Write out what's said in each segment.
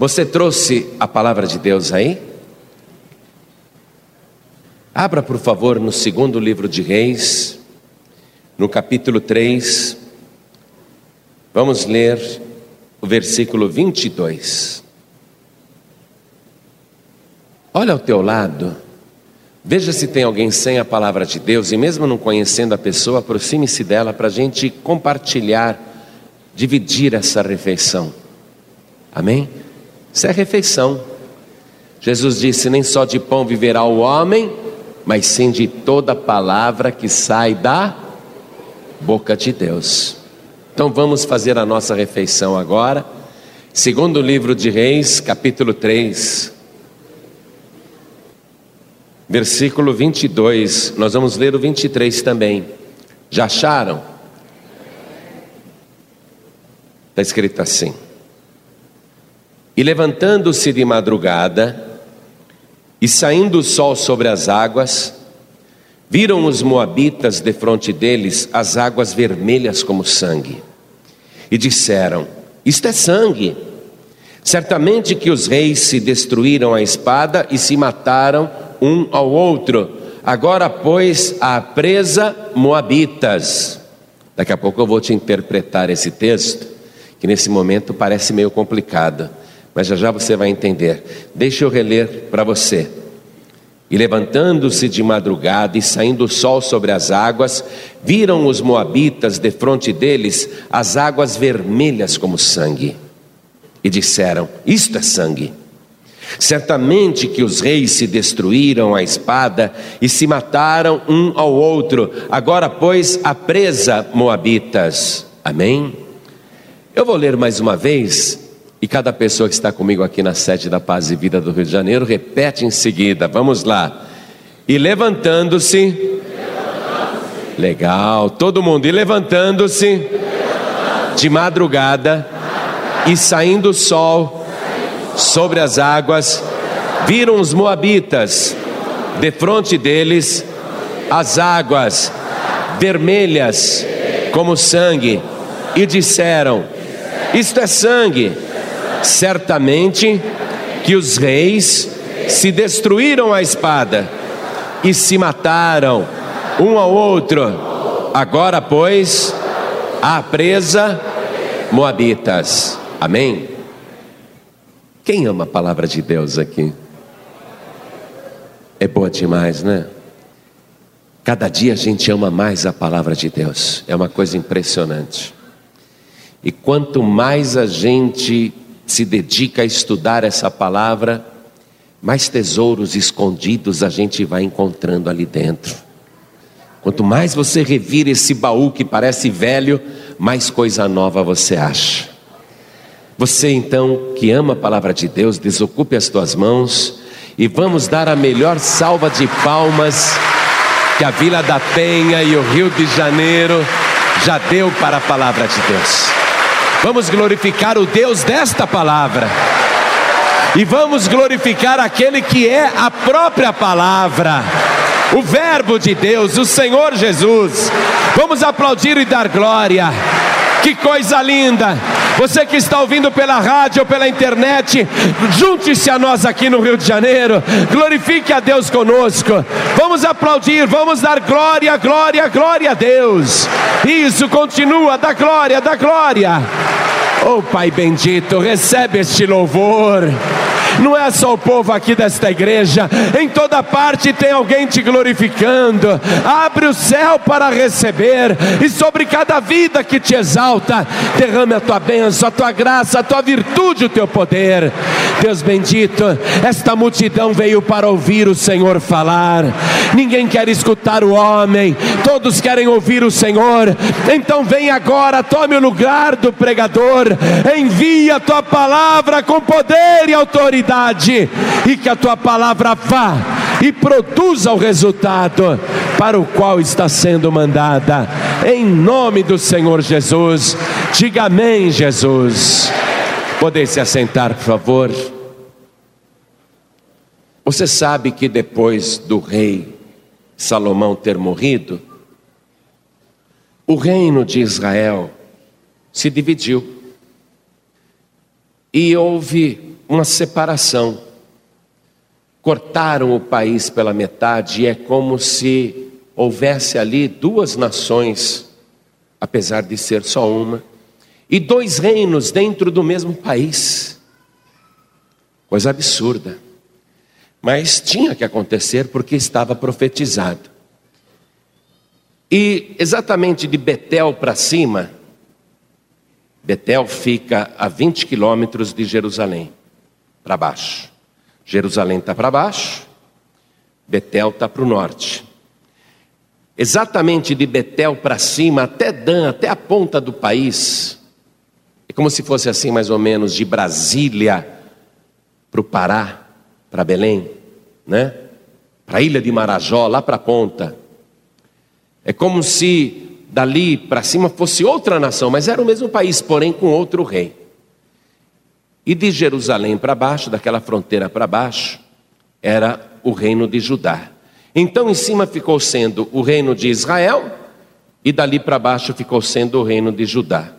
Você trouxe a palavra de Deus aí? Abra, por favor, no segundo livro de Reis, no capítulo 3. Vamos ler o versículo 22. Olha ao teu lado, veja se tem alguém sem a palavra de Deus, e mesmo não conhecendo a pessoa, aproxime-se dela para a gente compartilhar, dividir essa refeição. Amém? Isso é refeição. Jesus disse: Nem só de pão viverá o homem, mas sim de toda palavra que sai da boca de Deus. Então vamos fazer a nossa refeição agora. Segundo livro de Reis, capítulo 3, versículo 22. Nós vamos ler o 23 também. Já acharam? Está escrito assim. E levantando-se de madrugada, e saindo o sol sobre as águas, viram os moabitas defronte deles as águas vermelhas como sangue. E disseram: Isto é sangue. Certamente que os reis se destruíram a espada e se mataram um ao outro. Agora, pois, a presa moabitas. Daqui a pouco eu vou te interpretar esse texto, que nesse momento parece meio complicado mas já já você vai entender. Deixa eu reler para você. E levantando-se de madrugada e saindo o sol sobre as águas, viram os moabitas defronte deles as águas vermelhas como sangue. E disseram: Isto é sangue. Certamente que os reis se destruíram a espada e se mataram um ao outro. Agora, pois, a presa, moabitas. Amém? Eu vou ler mais uma vez e cada pessoa que está comigo aqui na sede da Paz e Vida do Rio de Janeiro repete em seguida. Vamos lá. E levantando-se. Levantando legal, todo mundo. E levantando-se levantando de madrugada e saindo o sol sobre as águas, viram os moabitas de frente deles as águas vermelhas como sangue e disseram: Isto é sangue Certamente que os reis se destruíram a espada e se mataram um ao outro. Agora, pois, a presa Moabitas. Amém? Quem ama a palavra de Deus aqui? É boa demais, né? Cada dia a gente ama mais a palavra de Deus, é uma coisa impressionante. E quanto mais a gente se dedica a estudar essa palavra, mais tesouros escondidos a gente vai encontrando ali dentro. Quanto mais você revira esse baú que parece velho, mais coisa nova você acha. Você então que ama a palavra de Deus, desocupe as tuas mãos e vamos dar a melhor salva de palmas que a Vila da Penha e o Rio de Janeiro já deu para a palavra de Deus. Vamos glorificar o Deus desta palavra. E vamos glorificar aquele que é a própria palavra, o Verbo de Deus, o Senhor Jesus. Vamos aplaudir e dar glória. Que coisa linda! Você que está ouvindo pela rádio ou pela internet, junte-se a nós aqui no Rio de Janeiro, glorifique a Deus conosco. Vamos aplaudir, vamos dar glória, glória, glória a Deus. Isso, continua, dá glória, dá glória. Oh Pai bendito, recebe este louvor. Não é só o povo aqui desta igreja, em toda parte tem alguém te glorificando. Abre o céu para receber, e sobre cada vida que te exalta, derrame a tua bênção, a tua graça, a tua virtude, o teu poder. Deus bendito, esta multidão veio para ouvir o Senhor falar. Ninguém quer escutar o homem, todos querem ouvir o Senhor. Então vem agora, tome o lugar do pregador, envia a tua palavra com poder e autoridade, e que a tua palavra vá e produza o resultado para o qual está sendo mandada. Em nome do Senhor Jesus, diga amém, Jesus. Poder se assentar, por favor. Você sabe que depois do rei Salomão ter morrido, o reino de Israel se dividiu. E houve uma separação. Cortaram o país pela metade e é como se houvesse ali duas nações, apesar de ser só uma, e dois reinos dentro do mesmo país. Coisa absurda. Mas tinha que acontecer porque estava profetizado. E exatamente de Betel para cima, Betel fica a 20 quilômetros de Jerusalém, para baixo. Jerusalém está para baixo, Betel está para o norte. Exatamente de Betel para cima, até Dan, até a ponta do país, é como se fosse assim, mais ou menos, de Brasília para o Pará, para Belém, né? Para a ilha de Marajó, lá para a ponta. É como se dali para cima fosse outra nação, mas era o mesmo país, porém com outro rei. E de Jerusalém para baixo, daquela fronteira para baixo, era o reino de Judá. Então em cima ficou sendo o reino de Israel, e dali para baixo ficou sendo o reino de Judá.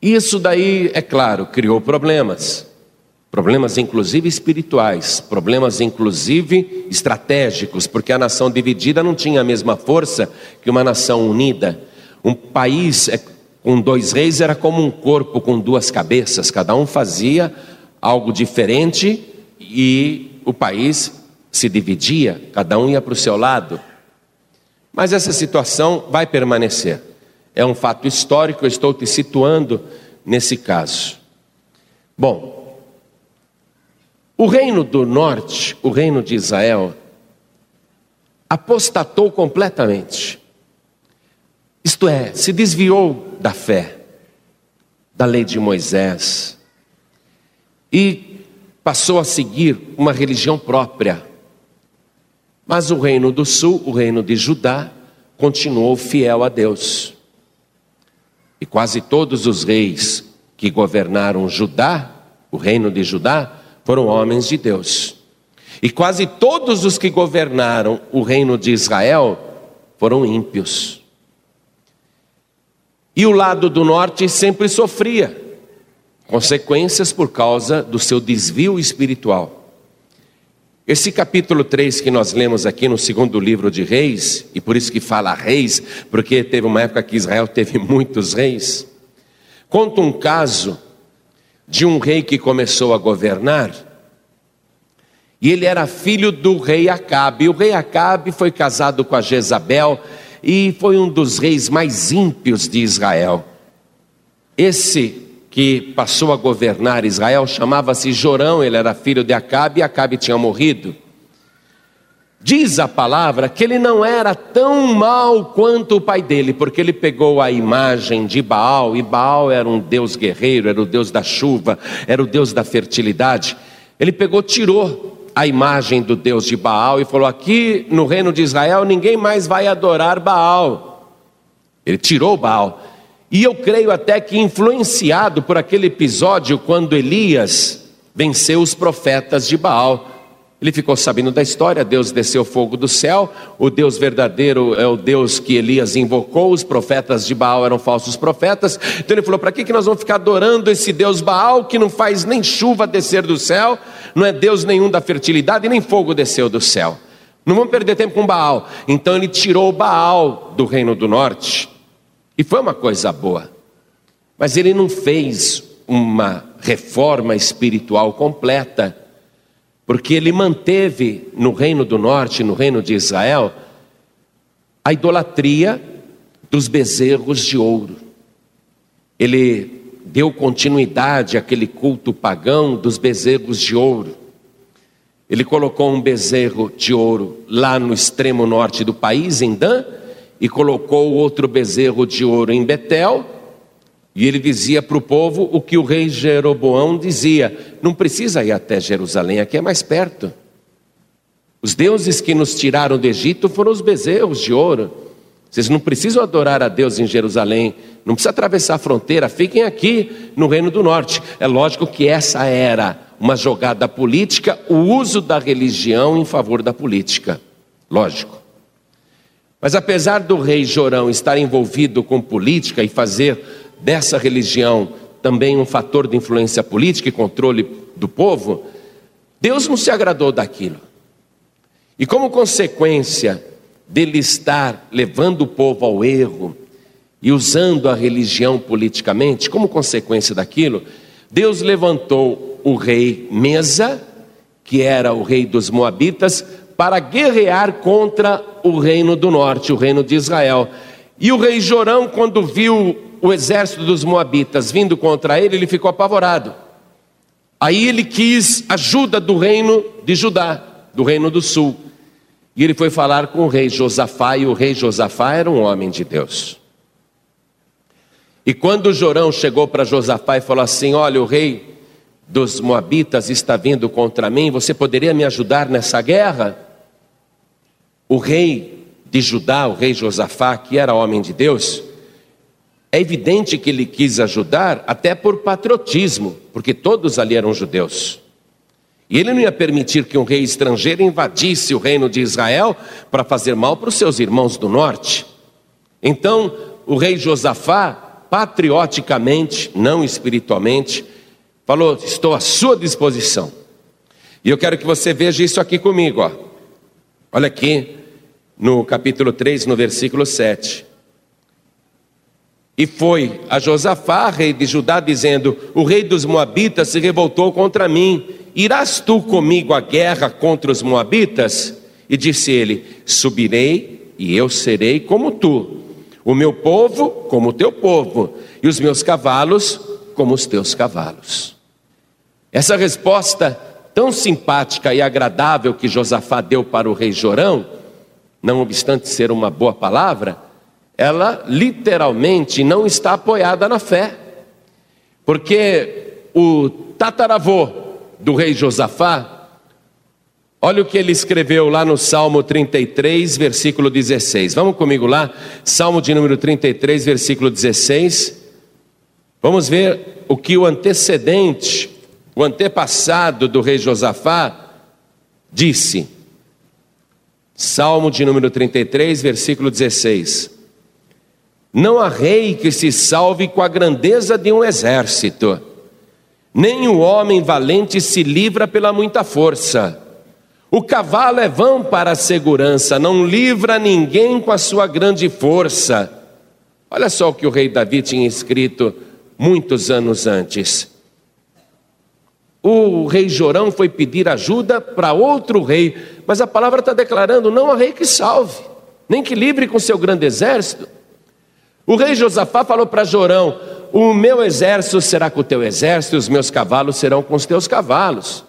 Isso daí, é claro, criou problemas. Problemas inclusive espirituais, problemas inclusive estratégicos, porque a nação dividida não tinha a mesma força que uma nação unida. Um país é, com dois reis era como um corpo com duas cabeças, cada um fazia algo diferente e o país se dividia, cada um ia para o seu lado. Mas essa situação vai permanecer. É um fato histórico, eu estou te situando nesse caso. Bom, o reino do norte, o reino de Israel, apostatou completamente. Isto é, se desviou da fé, da lei de Moisés, e passou a seguir uma religião própria. Mas o reino do sul, o reino de Judá, continuou fiel a Deus. E quase todos os reis que governaram Judá, o reino de Judá, foram homens de Deus. E quase todos os que governaram o reino de Israel foram ímpios. E o lado do norte sempre sofria consequências por causa do seu desvio espiritual. Esse capítulo 3 que nós lemos aqui no segundo livro de Reis, e por isso que fala reis, porque teve uma época que Israel teve muitos reis, conta um caso de um rei que começou a governar, e ele era filho do rei Acabe. O rei Acabe foi casado com a Jezabel e foi um dos reis mais ímpios de Israel. Esse que passou a governar Israel chamava-se Jorão, ele era filho de Acabe e Acabe tinha morrido. Diz a palavra que ele não era tão mal quanto o pai dele, porque ele pegou a imagem de Baal, e Baal era um deus guerreiro, era o deus da chuva, era o deus da fertilidade. Ele pegou, tirou a imagem do deus de Baal e falou: Aqui no reino de Israel ninguém mais vai adorar Baal. Ele tirou Baal. E eu creio até que influenciado por aquele episódio quando Elias venceu os profetas de Baal. Ele ficou sabendo da história, Deus desceu fogo do céu, o Deus verdadeiro é o Deus que Elias invocou, os profetas de Baal eram falsos profetas. Então ele falou: para que, que nós vamos ficar adorando esse Deus Baal que não faz nem chuva descer do céu, não é Deus nenhum da fertilidade, nem fogo desceu do céu. Não vamos perder tempo com Baal. Então ele tirou Baal do reino do norte, e foi uma coisa boa, mas ele não fez uma reforma espiritual completa porque ele manteve no reino do norte, no reino de Israel, a idolatria dos bezerros de ouro. Ele deu continuidade àquele culto pagão dos bezerros de ouro. Ele colocou um bezerro de ouro lá no extremo norte do país, em Dan, e colocou outro bezerro de ouro em Betel, e ele dizia para o povo o que o rei Jeroboão dizia: não precisa ir até Jerusalém, aqui é mais perto. Os deuses que nos tiraram do Egito foram os bezerros de ouro. Vocês não precisam adorar a Deus em Jerusalém, não precisa atravessar a fronteira, fiquem aqui no Reino do Norte. É lógico que essa era uma jogada política, o uso da religião em favor da política. Lógico. Mas apesar do rei Jorão estar envolvido com política e fazer dessa religião também um fator de influência política e controle do povo, Deus não se agradou daquilo. E como consequência dele estar levando o povo ao erro e usando a religião politicamente, como consequência daquilo, Deus levantou o rei Mesa, que era o rei dos Moabitas, para guerrear contra o reino do norte, o reino de Israel. E o rei Jorão, quando viu o exército dos Moabitas vindo contra ele, ele ficou apavorado. Aí ele quis ajuda do reino de Judá, do reino do sul. E ele foi falar com o rei Josafá, e o rei Josafá era um homem de Deus. E quando Jorão chegou para Josafá e falou assim: Olha, o rei dos Moabitas está vindo contra mim, você poderia me ajudar nessa guerra? O rei de Judá, o rei Josafá, que era homem de Deus, é evidente que ele quis ajudar até por patriotismo, porque todos ali eram judeus. E ele não ia permitir que um rei estrangeiro invadisse o reino de Israel para fazer mal para os seus irmãos do norte. Então, o rei Josafá patrioticamente, não espiritualmente, falou: Estou à sua disposição. E eu quero que você veja isso aqui comigo. Ó. Olha aqui, no capítulo 3, no versículo 7. E foi a Josafá, rei de Judá, dizendo: O rei dos Moabitas se revoltou contra mim. Irás tu comigo à guerra contra os Moabitas? E disse ele: Subirei e eu serei como tu o meu povo como o teu povo, e os meus cavalos como os teus cavalos. Essa resposta tão simpática e agradável que Josafá deu para o rei Jorão, não obstante ser uma boa palavra, ela literalmente não está apoiada na fé. Porque o tataravô do rei Josafá, Olha o que ele escreveu lá no Salmo 33, versículo 16. Vamos comigo lá, Salmo de número 33, versículo 16. Vamos ver o que o antecedente, o antepassado do rei Josafá disse. Salmo de número 33, versículo 16. Não há rei que se salve com a grandeza de um exército, nem o homem valente se livra pela muita força. O cavalo é vão para a segurança, não livra ninguém com a sua grande força. Olha só o que o rei Davi tinha escrito muitos anos antes. O rei Jorão foi pedir ajuda para outro rei, mas a palavra está declarando: não há rei que salve, nem que livre com seu grande exército. O rei Josafá falou para Jorão: O meu exército será com o teu exército, e os meus cavalos serão com os teus cavalos.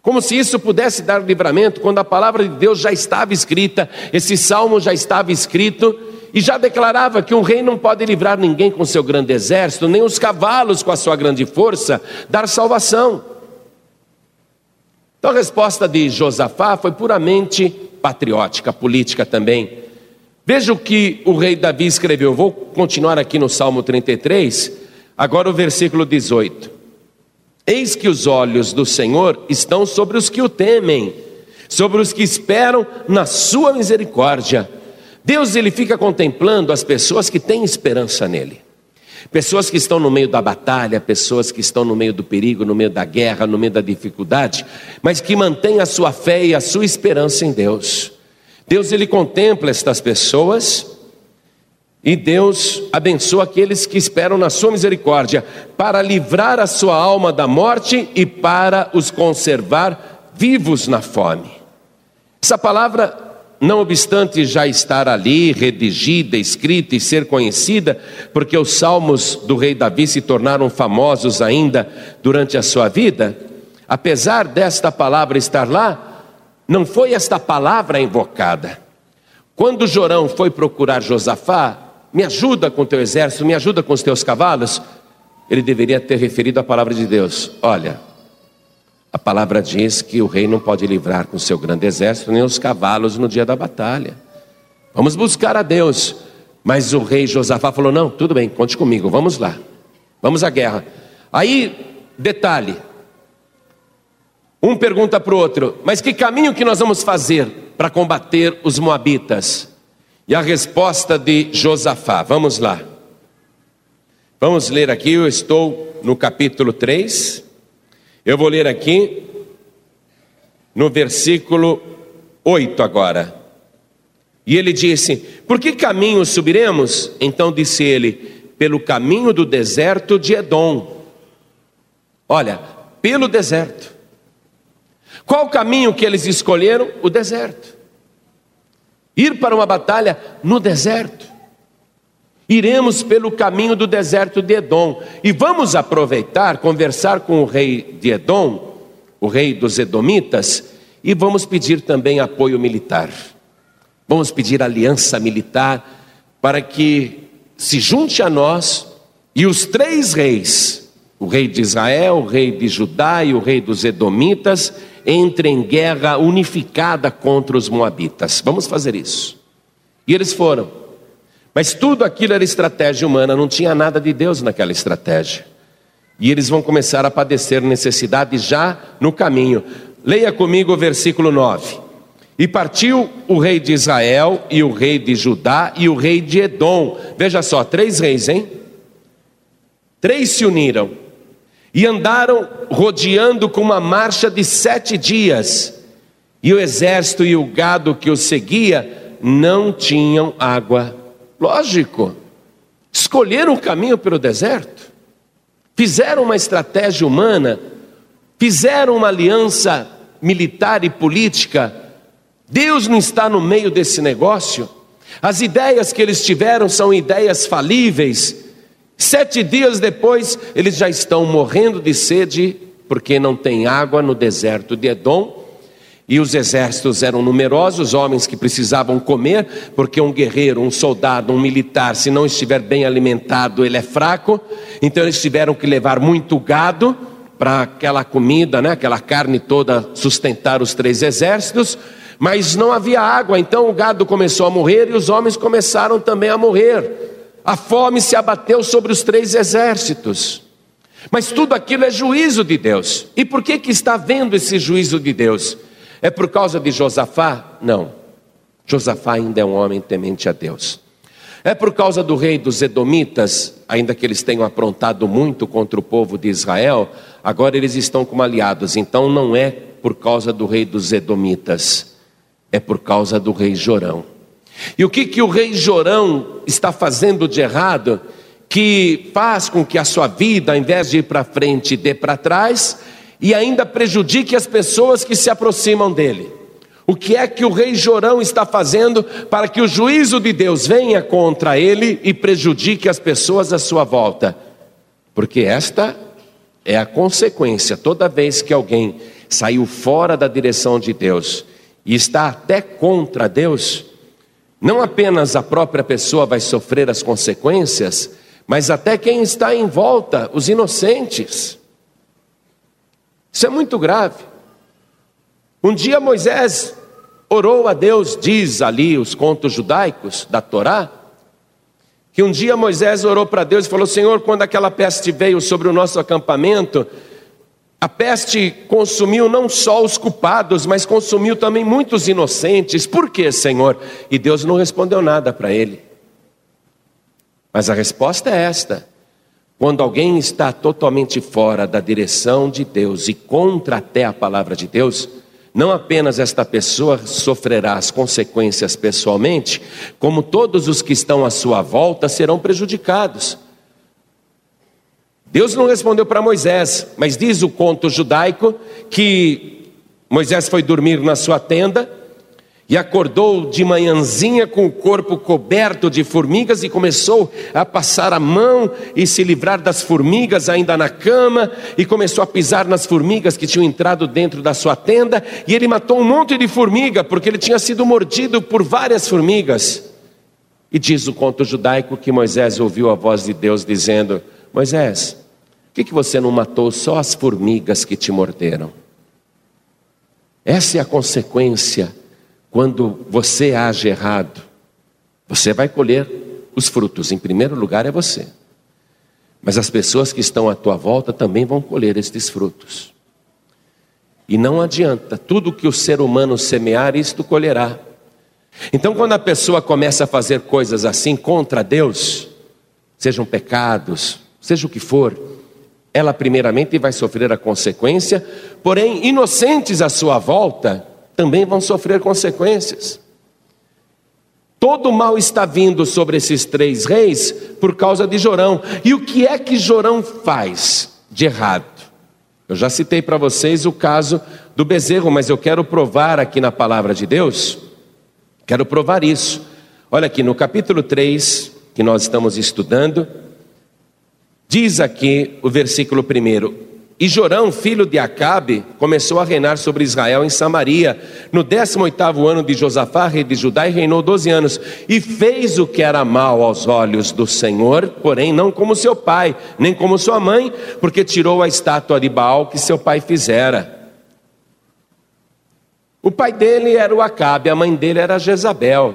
Como se isso pudesse dar livramento, quando a palavra de Deus já estava escrita, esse salmo já estava escrito, e já declarava que um rei não pode livrar ninguém com seu grande exército, nem os cavalos com a sua grande força, dar salvação. Então a resposta de Josafá foi puramente patriótica, política também. Veja o que o rei Davi escreveu. Vou continuar aqui no Salmo 33, agora o versículo 18. Eis que os olhos do Senhor estão sobre os que o temem, sobre os que esperam na sua misericórdia. Deus ele fica contemplando as pessoas que têm esperança nele. Pessoas que estão no meio da batalha, pessoas que estão no meio do perigo, no meio da guerra, no meio da dificuldade, mas que mantêm a sua fé e a sua esperança em Deus. Deus ele contempla estas pessoas e Deus abençoa aqueles que esperam na sua misericórdia, para livrar a sua alma da morte e para os conservar vivos na fome. Essa palavra, não obstante já estar ali, redigida, escrita e ser conhecida, porque os salmos do rei Davi se tornaram famosos ainda durante a sua vida, apesar desta palavra estar lá, não foi esta palavra invocada. Quando Jorão foi procurar Josafá, me ajuda com teu exército, me ajuda com os teus cavalos, ele deveria ter referido a palavra de Deus: olha, a palavra diz que o rei não pode livrar com seu grande exército nem os cavalos no dia da batalha. Vamos buscar a Deus. Mas o rei Josafá falou: não, tudo bem, conte comigo, vamos lá, vamos à guerra. Aí, detalhe: um pergunta para o outro, mas que caminho que nós vamos fazer para combater os moabitas? E a resposta de Josafá, vamos lá. Vamos ler aqui, eu estou no capítulo 3. Eu vou ler aqui no versículo 8 agora. E ele disse: Por que caminho subiremos? Então disse ele: Pelo caminho do deserto de Edom. Olha, pelo deserto. Qual o caminho que eles escolheram? O deserto. Ir para uma batalha no deserto. Iremos pelo caminho do deserto de Edom e vamos aproveitar, conversar com o rei de Edom, o rei dos Edomitas, e vamos pedir também apoio militar. Vamos pedir aliança militar para que se junte a nós e os três reis, o rei de Israel, o rei de Judá e o rei dos Edomitas, entrem em guerra unificada contra os Moabitas. Vamos fazer isso. E eles foram. Mas tudo aquilo era estratégia humana, não tinha nada de Deus naquela estratégia. E eles vão começar a padecer necessidade já no caminho. Leia comigo o versículo 9. E partiu o rei de Israel, e o rei de Judá, e o rei de Edom. Veja só, três reis, hein? Três se uniram e andaram rodeando com uma marcha de sete dias. E o exército e o gado que os seguia não tinham água Lógico, escolheram o caminho pelo deserto, fizeram uma estratégia humana, fizeram uma aliança militar e política. Deus não está no meio desse negócio. As ideias que eles tiveram são ideias falíveis. Sete dias depois, eles já estão morrendo de sede, porque não tem água no deserto de Edom e os exércitos eram numerosos, homens que precisavam comer, porque um guerreiro, um soldado, um militar, se não estiver bem alimentado, ele é fraco. Então eles tiveram que levar muito gado para aquela comida, né, aquela carne toda sustentar os três exércitos. Mas não havia água, então o gado começou a morrer e os homens começaram também a morrer. A fome se abateu sobre os três exércitos. Mas tudo aquilo é juízo de Deus. E por que que está vendo esse juízo de Deus? É por causa de Josafá? Não. Josafá ainda é um homem temente a Deus. É por causa do rei dos Edomitas, ainda que eles tenham aprontado muito contra o povo de Israel, agora eles estão como aliados. Então não é por causa do rei dos Edomitas, é por causa do rei Jorão. E o que, que o rei Jorão está fazendo de errado? Que faz com que a sua vida, ao invés de ir para frente, dê para trás, e ainda prejudique as pessoas que se aproximam dele. O que é que o rei Jorão está fazendo para que o juízo de Deus venha contra ele e prejudique as pessoas à sua volta? Porque esta é a consequência. Toda vez que alguém saiu fora da direção de Deus e está até contra Deus, não apenas a própria pessoa vai sofrer as consequências, mas até quem está em volta, os inocentes. Isso é muito grave. Um dia Moisés orou a Deus, diz ali os contos judaicos da Torá, que um dia Moisés orou para Deus e falou: Senhor, quando aquela peste veio sobre o nosso acampamento, a peste consumiu não só os culpados, mas consumiu também muitos inocentes. Por quê, Senhor? E Deus não respondeu nada para ele. Mas a resposta é esta: quando alguém está totalmente fora da direção de Deus e contra até a palavra de Deus, não apenas esta pessoa sofrerá as consequências pessoalmente, como todos os que estão à sua volta serão prejudicados. Deus não respondeu para Moisés, mas diz o conto judaico que Moisés foi dormir na sua tenda e acordou de manhãzinha com o corpo coberto de formigas e começou a passar a mão e se livrar das formigas ainda na cama, e começou a pisar nas formigas que tinham entrado dentro da sua tenda, e ele matou um monte de formiga, porque ele tinha sido mordido por várias formigas. E diz o conto judaico que Moisés ouviu a voz de Deus dizendo: Moisés, por que, que você não matou só as formigas que te morderam? Essa é a consequência quando você age errado, você vai colher os frutos. Em primeiro lugar é você. Mas as pessoas que estão à tua volta também vão colher estes frutos. E não adianta, tudo que o ser humano semear, isto colherá. Então, quando a pessoa começa a fazer coisas assim contra Deus, sejam pecados, seja o que for, ela primeiramente vai sofrer a consequência, porém, inocentes à sua volta também vão sofrer consequências. Todo mal está vindo sobre esses três reis por causa de Jorão. E o que é que Jorão faz de errado? Eu já citei para vocês o caso do bezerro, mas eu quero provar aqui na palavra de Deus, quero provar isso. Olha aqui no capítulo 3, que nós estamos estudando, diz aqui o versículo 1: e Jorão, filho de Acabe, começou a reinar sobre Israel em Samaria, no 18º ano de Josafá, rei de Judá, e reinou 12 anos. E fez o que era mal aos olhos do Senhor, porém não como seu pai, nem como sua mãe, porque tirou a estátua de Baal que seu pai fizera. O pai dele era o Acabe, a mãe dele era Jezabel.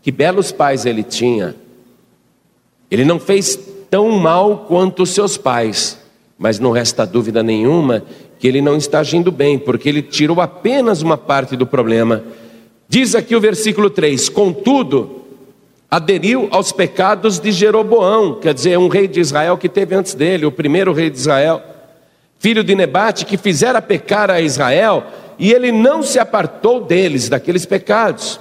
Que belos pais ele tinha. Ele não fez tão mal quanto os seus pais mas não resta dúvida nenhuma que ele não está agindo bem, porque ele tirou apenas uma parte do problema. Diz aqui o versículo 3: Contudo, aderiu aos pecados de Jeroboão, quer dizer, um rei de Israel que teve antes dele, o primeiro rei de Israel, filho de Nebate, que fizera pecar a Israel, e ele não se apartou deles, daqueles pecados.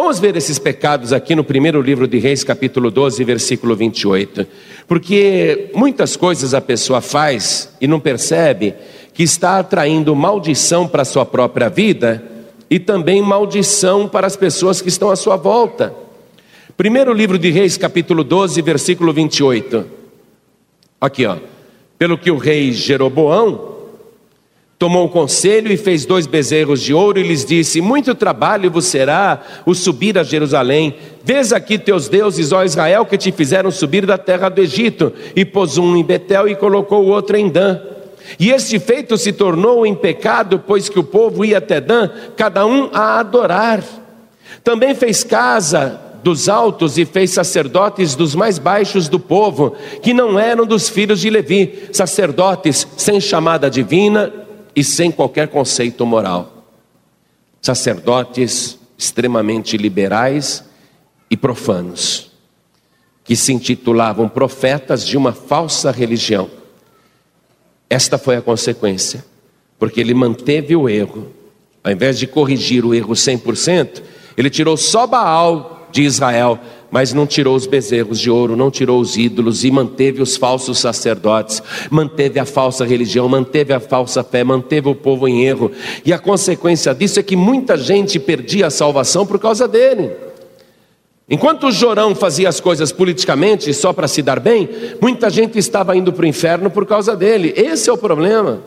Vamos ver esses pecados aqui no primeiro livro de Reis, capítulo 12, versículo 28. Porque muitas coisas a pessoa faz e não percebe que está atraindo maldição para a sua própria vida e também maldição para as pessoas que estão à sua volta. Primeiro livro de Reis, capítulo 12, versículo 28. Aqui, ó. Pelo que o rei Jeroboão Tomou o conselho e fez dois bezerros de ouro e lhes disse: Muito trabalho vos será o subir a Jerusalém. Vês aqui teus deuses, ó Israel, que te fizeram subir da terra do Egito. E pôs um em Betel e colocou o outro em Dan. E este feito se tornou em pecado, pois que o povo ia até Dan, cada um a adorar. Também fez casa dos altos e fez sacerdotes dos mais baixos do povo, que não eram dos filhos de Levi, sacerdotes sem chamada divina e sem qualquer conceito moral. Sacerdotes extremamente liberais e profanos, que se intitulavam profetas de uma falsa religião. Esta foi a consequência, porque ele manteve o erro, ao invés de corrigir o erro 100%, ele tirou só Baal de Israel mas não tirou os bezerros de ouro, não tirou os ídolos e manteve os falsos sacerdotes, manteve a falsa religião, manteve a falsa fé, manteve o povo em erro. E a consequência disso é que muita gente perdia a salvação por causa dele. Enquanto o Jorão fazia as coisas politicamente só para se dar bem, muita gente estava indo para o inferno por causa dele. Esse é o problema.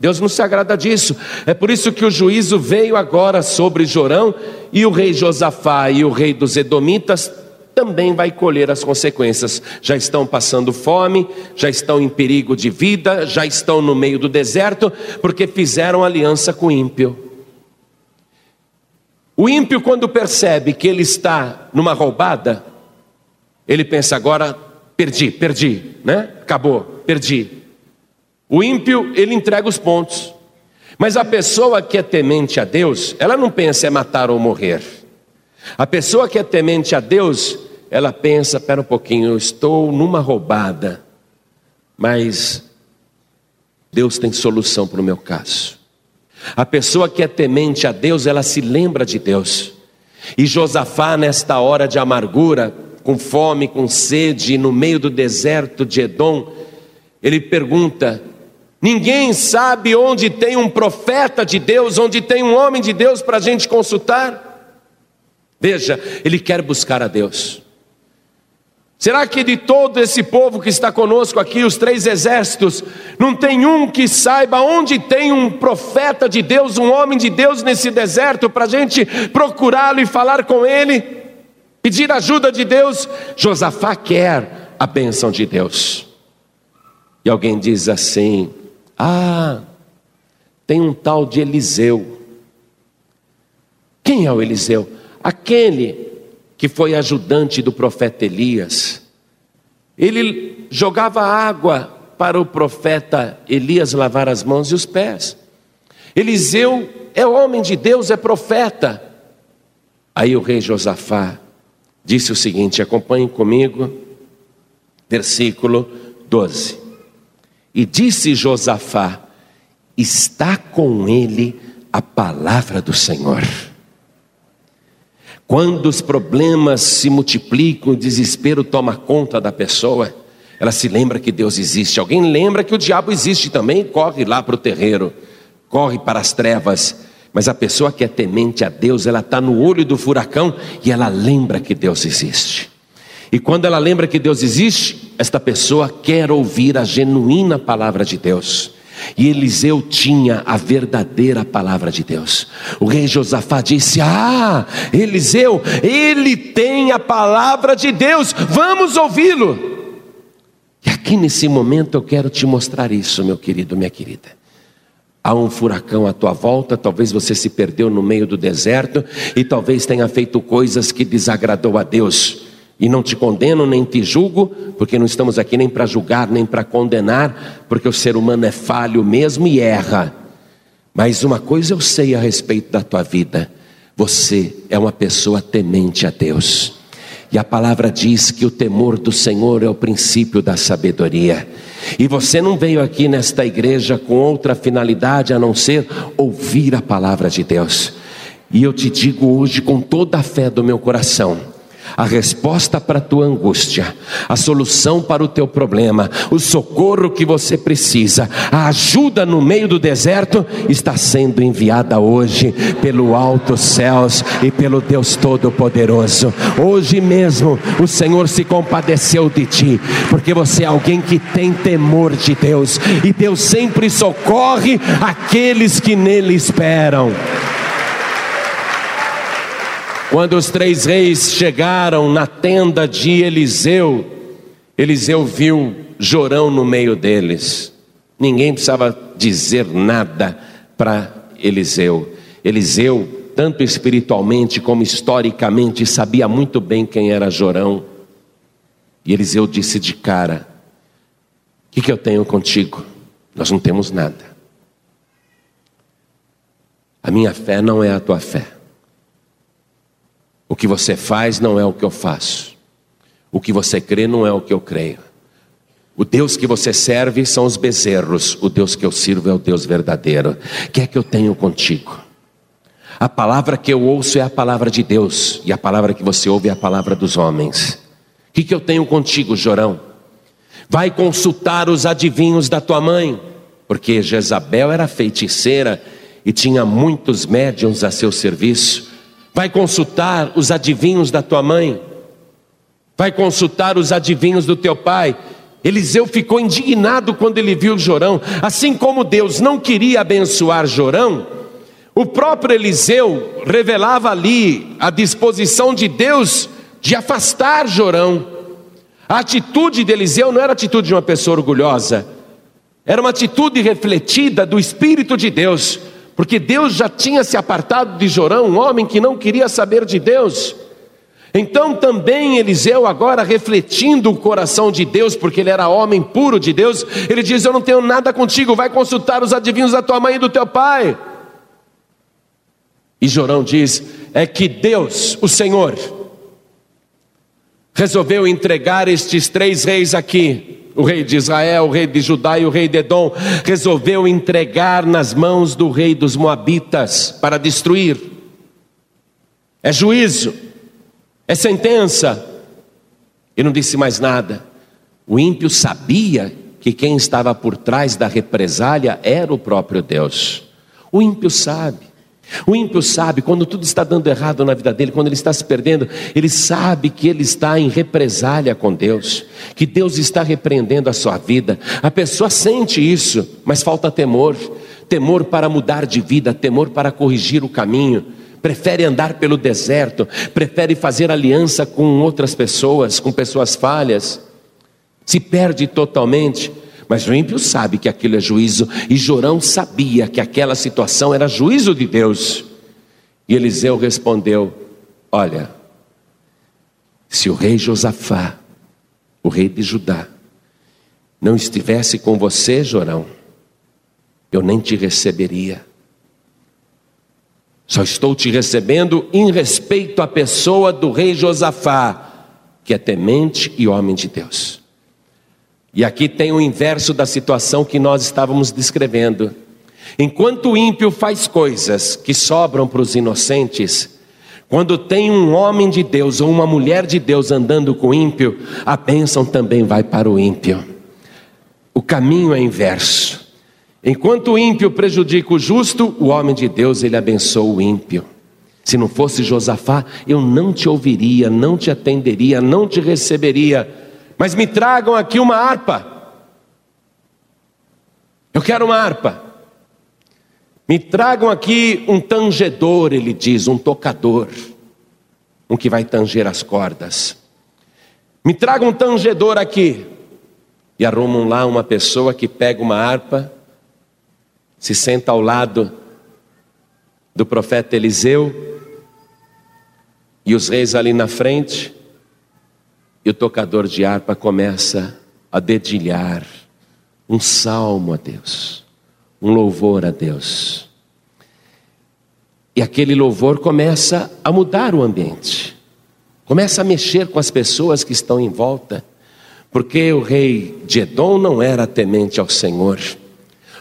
Deus não se agrada disso. É por isso que o juízo veio agora sobre Jorão e o rei Josafá e o rei dos Edomitas também vai colher as consequências. Já estão passando fome, já estão em perigo de vida, já estão no meio do deserto, porque fizeram aliança com o ímpio. O ímpio, quando percebe que ele está numa roubada, ele pensa agora, perdi, perdi, né? Acabou, perdi. O ímpio, ele entrega os pontos. Mas a pessoa que é temente a Deus, ela não pensa é matar ou morrer. A pessoa que é temente a Deus, ela pensa: espera um pouquinho, eu estou numa roubada, mas Deus tem solução para o meu caso. A pessoa que é temente a Deus, ela se lembra de Deus. E Josafá, nesta hora de amargura, com fome, com sede, no meio do deserto de Edom, ele pergunta: Ninguém sabe onde tem um profeta de Deus, onde tem um homem de Deus para a gente consultar. Veja, ele quer buscar a Deus. Será que de todo esse povo que está conosco aqui, os três exércitos, não tem um que saiba onde tem um profeta de Deus, um homem de Deus nesse deserto, para a gente procurá-lo e falar com ele, pedir ajuda de Deus? Josafá quer a bênção de Deus. E alguém diz assim: ah, tem um tal de Eliseu. Quem é o Eliseu? Aquele que foi ajudante do profeta Elias. Ele jogava água para o profeta Elias lavar as mãos e os pés. Eliseu é homem de Deus, é profeta. Aí o rei Josafá disse o seguinte: acompanhem comigo, Versículo 12. E disse Josafá: Está com ele a palavra do Senhor. Quando os problemas se multiplicam, o desespero toma conta da pessoa, ela se lembra que Deus existe. Alguém lembra que o diabo existe também, corre lá para o terreiro, corre para as trevas. Mas a pessoa que é temente a Deus, ela está no olho do furacão e ela lembra que Deus existe. E quando ela lembra que Deus existe, esta pessoa quer ouvir a genuína palavra de Deus. E Eliseu tinha a verdadeira palavra de Deus. O rei Josafá disse: Ah, Eliseu, ele tem a palavra de Deus, vamos ouvi-lo. E aqui nesse momento eu quero te mostrar isso, meu querido, minha querida. Há um furacão à tua volta, talvez você se perdeu no meio do deserto e talvez tenha feito coisas que desagradou a Deus. E não te condeno nem te julgo, porque não estamos aqui nem para julgar, nem para condenar, porque o ser humano é falho mesmo e erra. Mas uma coisa eu sei a respeito da tua vida: você é uma pessoa temente a Deus. E a palavra diz que o temor do Senhor é o princípio da sabedoria. E você não veio aqui nesta igreja com outra finalidade a não ser ouvir a palavra de Deus. E eu te digo hoje com toda a fé do meu coração: a resposta para a tua angústia, a solução para o teu problema, o socorro que você precisa, a ajuda no meio do deserto está sendo enviada hoje pelo alto céus e pelo Deus Todo-Poderoso. Hoje mesmo o Senhor se compadeceu de ti, porque você é alguém que tem temor de Deus e Deus sempre socorre aqueles que nele esperam. Quando os três reis chegaram na tenda de Eliseu, Eliseu viu Jorão no meio deles. Ninguém precisava dizer nada para Eliseu. Eliseu, tanto espiritualmente como historicamente, sabia muito bem quem era Jorão. E Eliseu disse de cara: O que, que eu tenho contigo? Nós não temos nada. A minha fé não é a tua fé. O que você faz não é o que eu faço. O que você crê não é o que eu creio. O Deus que você serve são os bezerros, o Deus que eu sirvo é o Deus verdadeiro. O que é que eu tenho contigo? A palavra que eu ouço é a palavra de Deus, e a palavra que você ouve é a palavra dos homens. O que, que eu tenho contigo, Jorão? Vai consultar os adivinhos da tua mãe, porque Jezabel era feiticeira e tinha muitos médiums a seu serviço vai consultar os adivinhos da tua mãe, vai consultar os adivinhos do teu pai. Eliseu ficou indignado quando ele viu Jorão, assim como Deus não queria abençoar Jorão, o próprio Eliseu revelava ali a disposição de Deus de afastar Jorão. A atitude de Eliseu não era a atitude de uma pessoa orgulhosa, era uma atitude refletida do Espírito de Deus porque Deus já tinha se apartado de Jorão, um homem que não queria saber de Deus. Então também Eliseu, agora refletindo o coração de Deus, porque ele era homem puro de Deus, ele diz: Eu não tenho nada contigo, vai consultar os adivinhos da tua mãe e do teu pai. E Jorão diz: É que Deus, o Senhor, resolveu entregar estes três reis aqui o rei de Israel, o rei de Judá e o rei de Edom, resolveu entregar nas mãos do rei dos Moabitas para destruir. É juízo, é sentença. E não disse mais nada. O ímpio sabia que quem estava por trás da represália era o próprio Deus. O ímpio sabe. O ímpio sabe quando tudo está dando errado na vida dele, quando ele está se perdendo, ele sabe que ele está em represália com Deus, que Deus está repreendendo a sua vida. A pessoa sente isso, mas falta temor temor para mudar de vida, temor para corrigir o caminho. Prefere andar pelo deserto, prefere fazer aliança com outras pessoas, com pessoas falhas, se perde totalmente. Mas o ímpio sabe que aquilo é juízo, e Jorão sabia que aquela situação era juízo de Deus. E Eliseu respondeu: Olha, se o rei Josafá, o rei de Judá, não estivesse com você, Jorão, eu nem te receberia. Só estou te recebendo em respeito à pessoa do rei Josafá, que é temente e homem de Deus. E aqui tem o inverso da situação que nós estávamos descrevendo. Enquanto o ímpio faz coisas que sobram para os inocentes, quando tem um homem de Deus ou uma mulher de Deus andando com o ímpio, a bênção também vai para o ímpio. O caminho é inverso. Enquanto o ímpio prejudica o justo, o homem de Deus ele abençoa o ímpio. Se não fosse Josafá, eu não te ouviria, não te atenderia, não te receberia. Mas me tragam aqui uma harpa. Eu quero uma harpa. Me tragam aqui um tangedor, ele diz, um tocador, um que vai tanger as cordas. Me tragam um tangedor aqui. E arrumam lá uma pessoa que pega uma harpa, se senta ao lado do profeta Eliseu, e os reis ali na frente, e o tocador de harpa começa a dedilhar um salmo a Deus um louvor a Deus. E aquele louvor começa a mudar o ambiente, começa a mexer com as pessoas que estão em volta, porque o rei de Edom não era temente ao Senhor,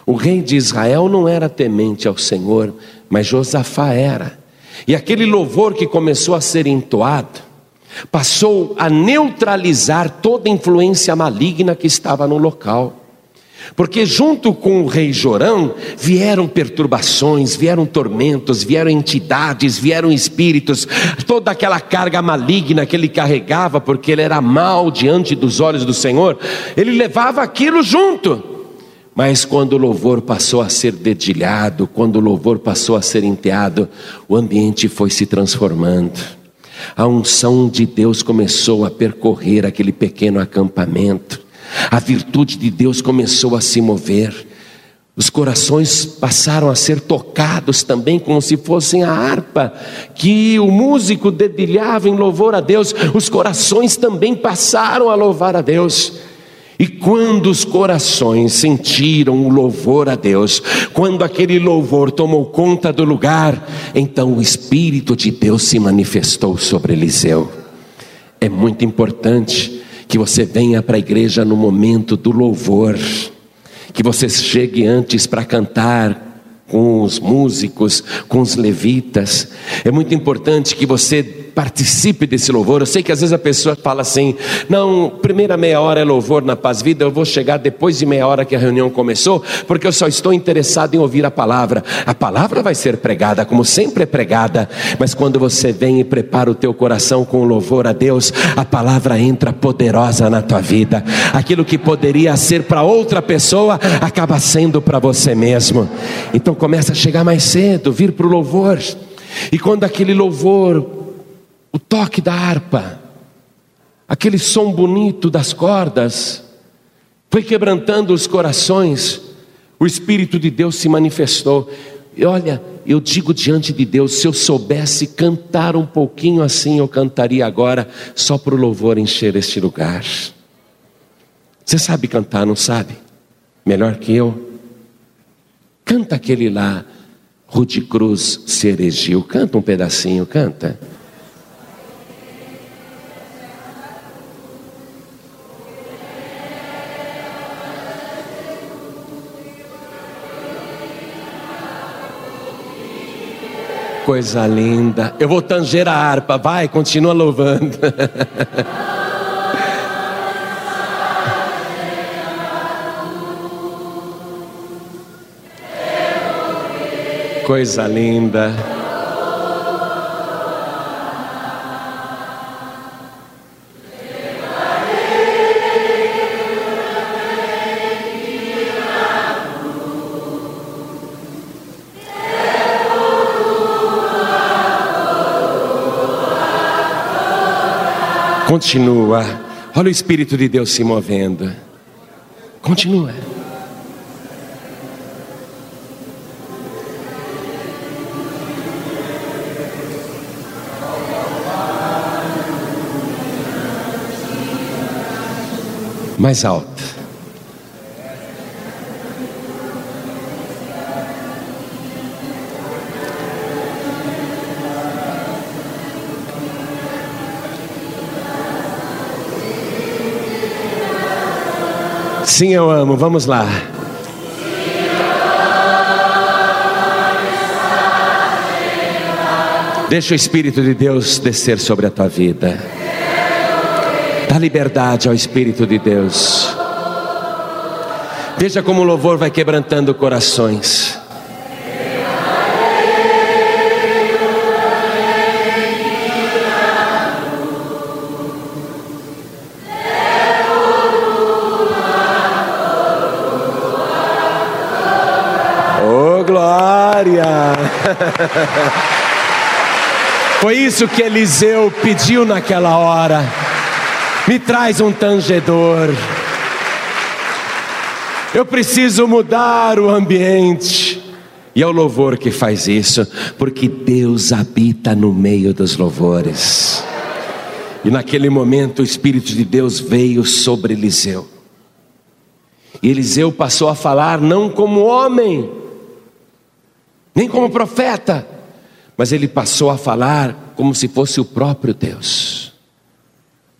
o rei de Israel não era temente ao Senhor, mas Josafá era. E aquele louvor que começou a ser entoado, passou a neutralizar toda influência maligna que estava no local. Porque junto com o rei Jorão vieram perturbações, vieram tormentos, vieram entidades, vieram espíritos, toda aquela carga maligna que ele carregava, porque ele era mal diante dos olhos do Senhor, ele levava aquilo junto. Mas quando o louvor passou a ser dedilhado, quando o louvor passou a ser enteado, o ambiente foi se transformando. A unção de Deus começou a percorrer aquele pequeno acampamento. A virtude de Deus começou a se mover. Os corações passaram a ser tocados também, como se fossem a harpa que o músico dedilhava em louvor a Deus. Os corações também passaram a louvar a Deus. E quando os corações sentiram o louvor a Deus, quando aquele louvor tomou conta do lugar, então o Espírito de Deus se manifestou sobre Eliseu. É muito importante que você venha para a igreja no momento do louvor, que você chegue antes para cantar com os músicos, com os levitas. É muito importante que você participe desse louvor. Eu sei que às vezes a pessoa fala assim: não, primeira meia hora é louvor na paz vida, eu vou chegar depois de meia hora que a reunião começou, porque eu só estou interessado em ouvir a palavra. A palavra vai ser pregada, como sempre é pregada, mas quando você vem e prepara o teu coração com louvor a Deus, a palavra entra poderosa na tua vida. Aquilo que poderia ser para outra pessoa acaba sendo para você mesmo. Então começa a chegar mais cedo, vir para o louvor. E quando aquele louvor o toque da harpa, aquele som bonito das cordas, foi quebrantando os corações, o Espírito de Deus se manifestou. E olha, eu digo diante de Deus: se eu soubesse cantar um pouquinho assim, eu cantaria agora, só para o louvor encher este lugar. Você sabe cantar, não sabe? Melhor que eu? Canta aquele lá, Rude Cruz se erigiu. Canta um pedacinho, canta. Coisa linda. Eu vou tanger a harpa, vai, continua louvando. coisa linda. Continua. Olha o Espírito de Deus se movendo. Continua. Mais alto. Sim, eu amo. Vamos lá. Deixa o Espírito de Deus descer sobre a tua vida. Dá liberdade ao Espírito de Deus. Veja como o louvor vai quebrantando corações. Foi isso que Eliseu pediu naquela hora. Me traz um tangedor. Eu preciso mudar o ambiente. E é o louvor que faz isso, porque Deus habita no meio dos louvores. E naquele momento o Espírito de Deus veio sobre Eliseu. E Eliseu passou a falar não como homem, nem como profeta, mas ele passou a falar como se fosse o próprio Deus.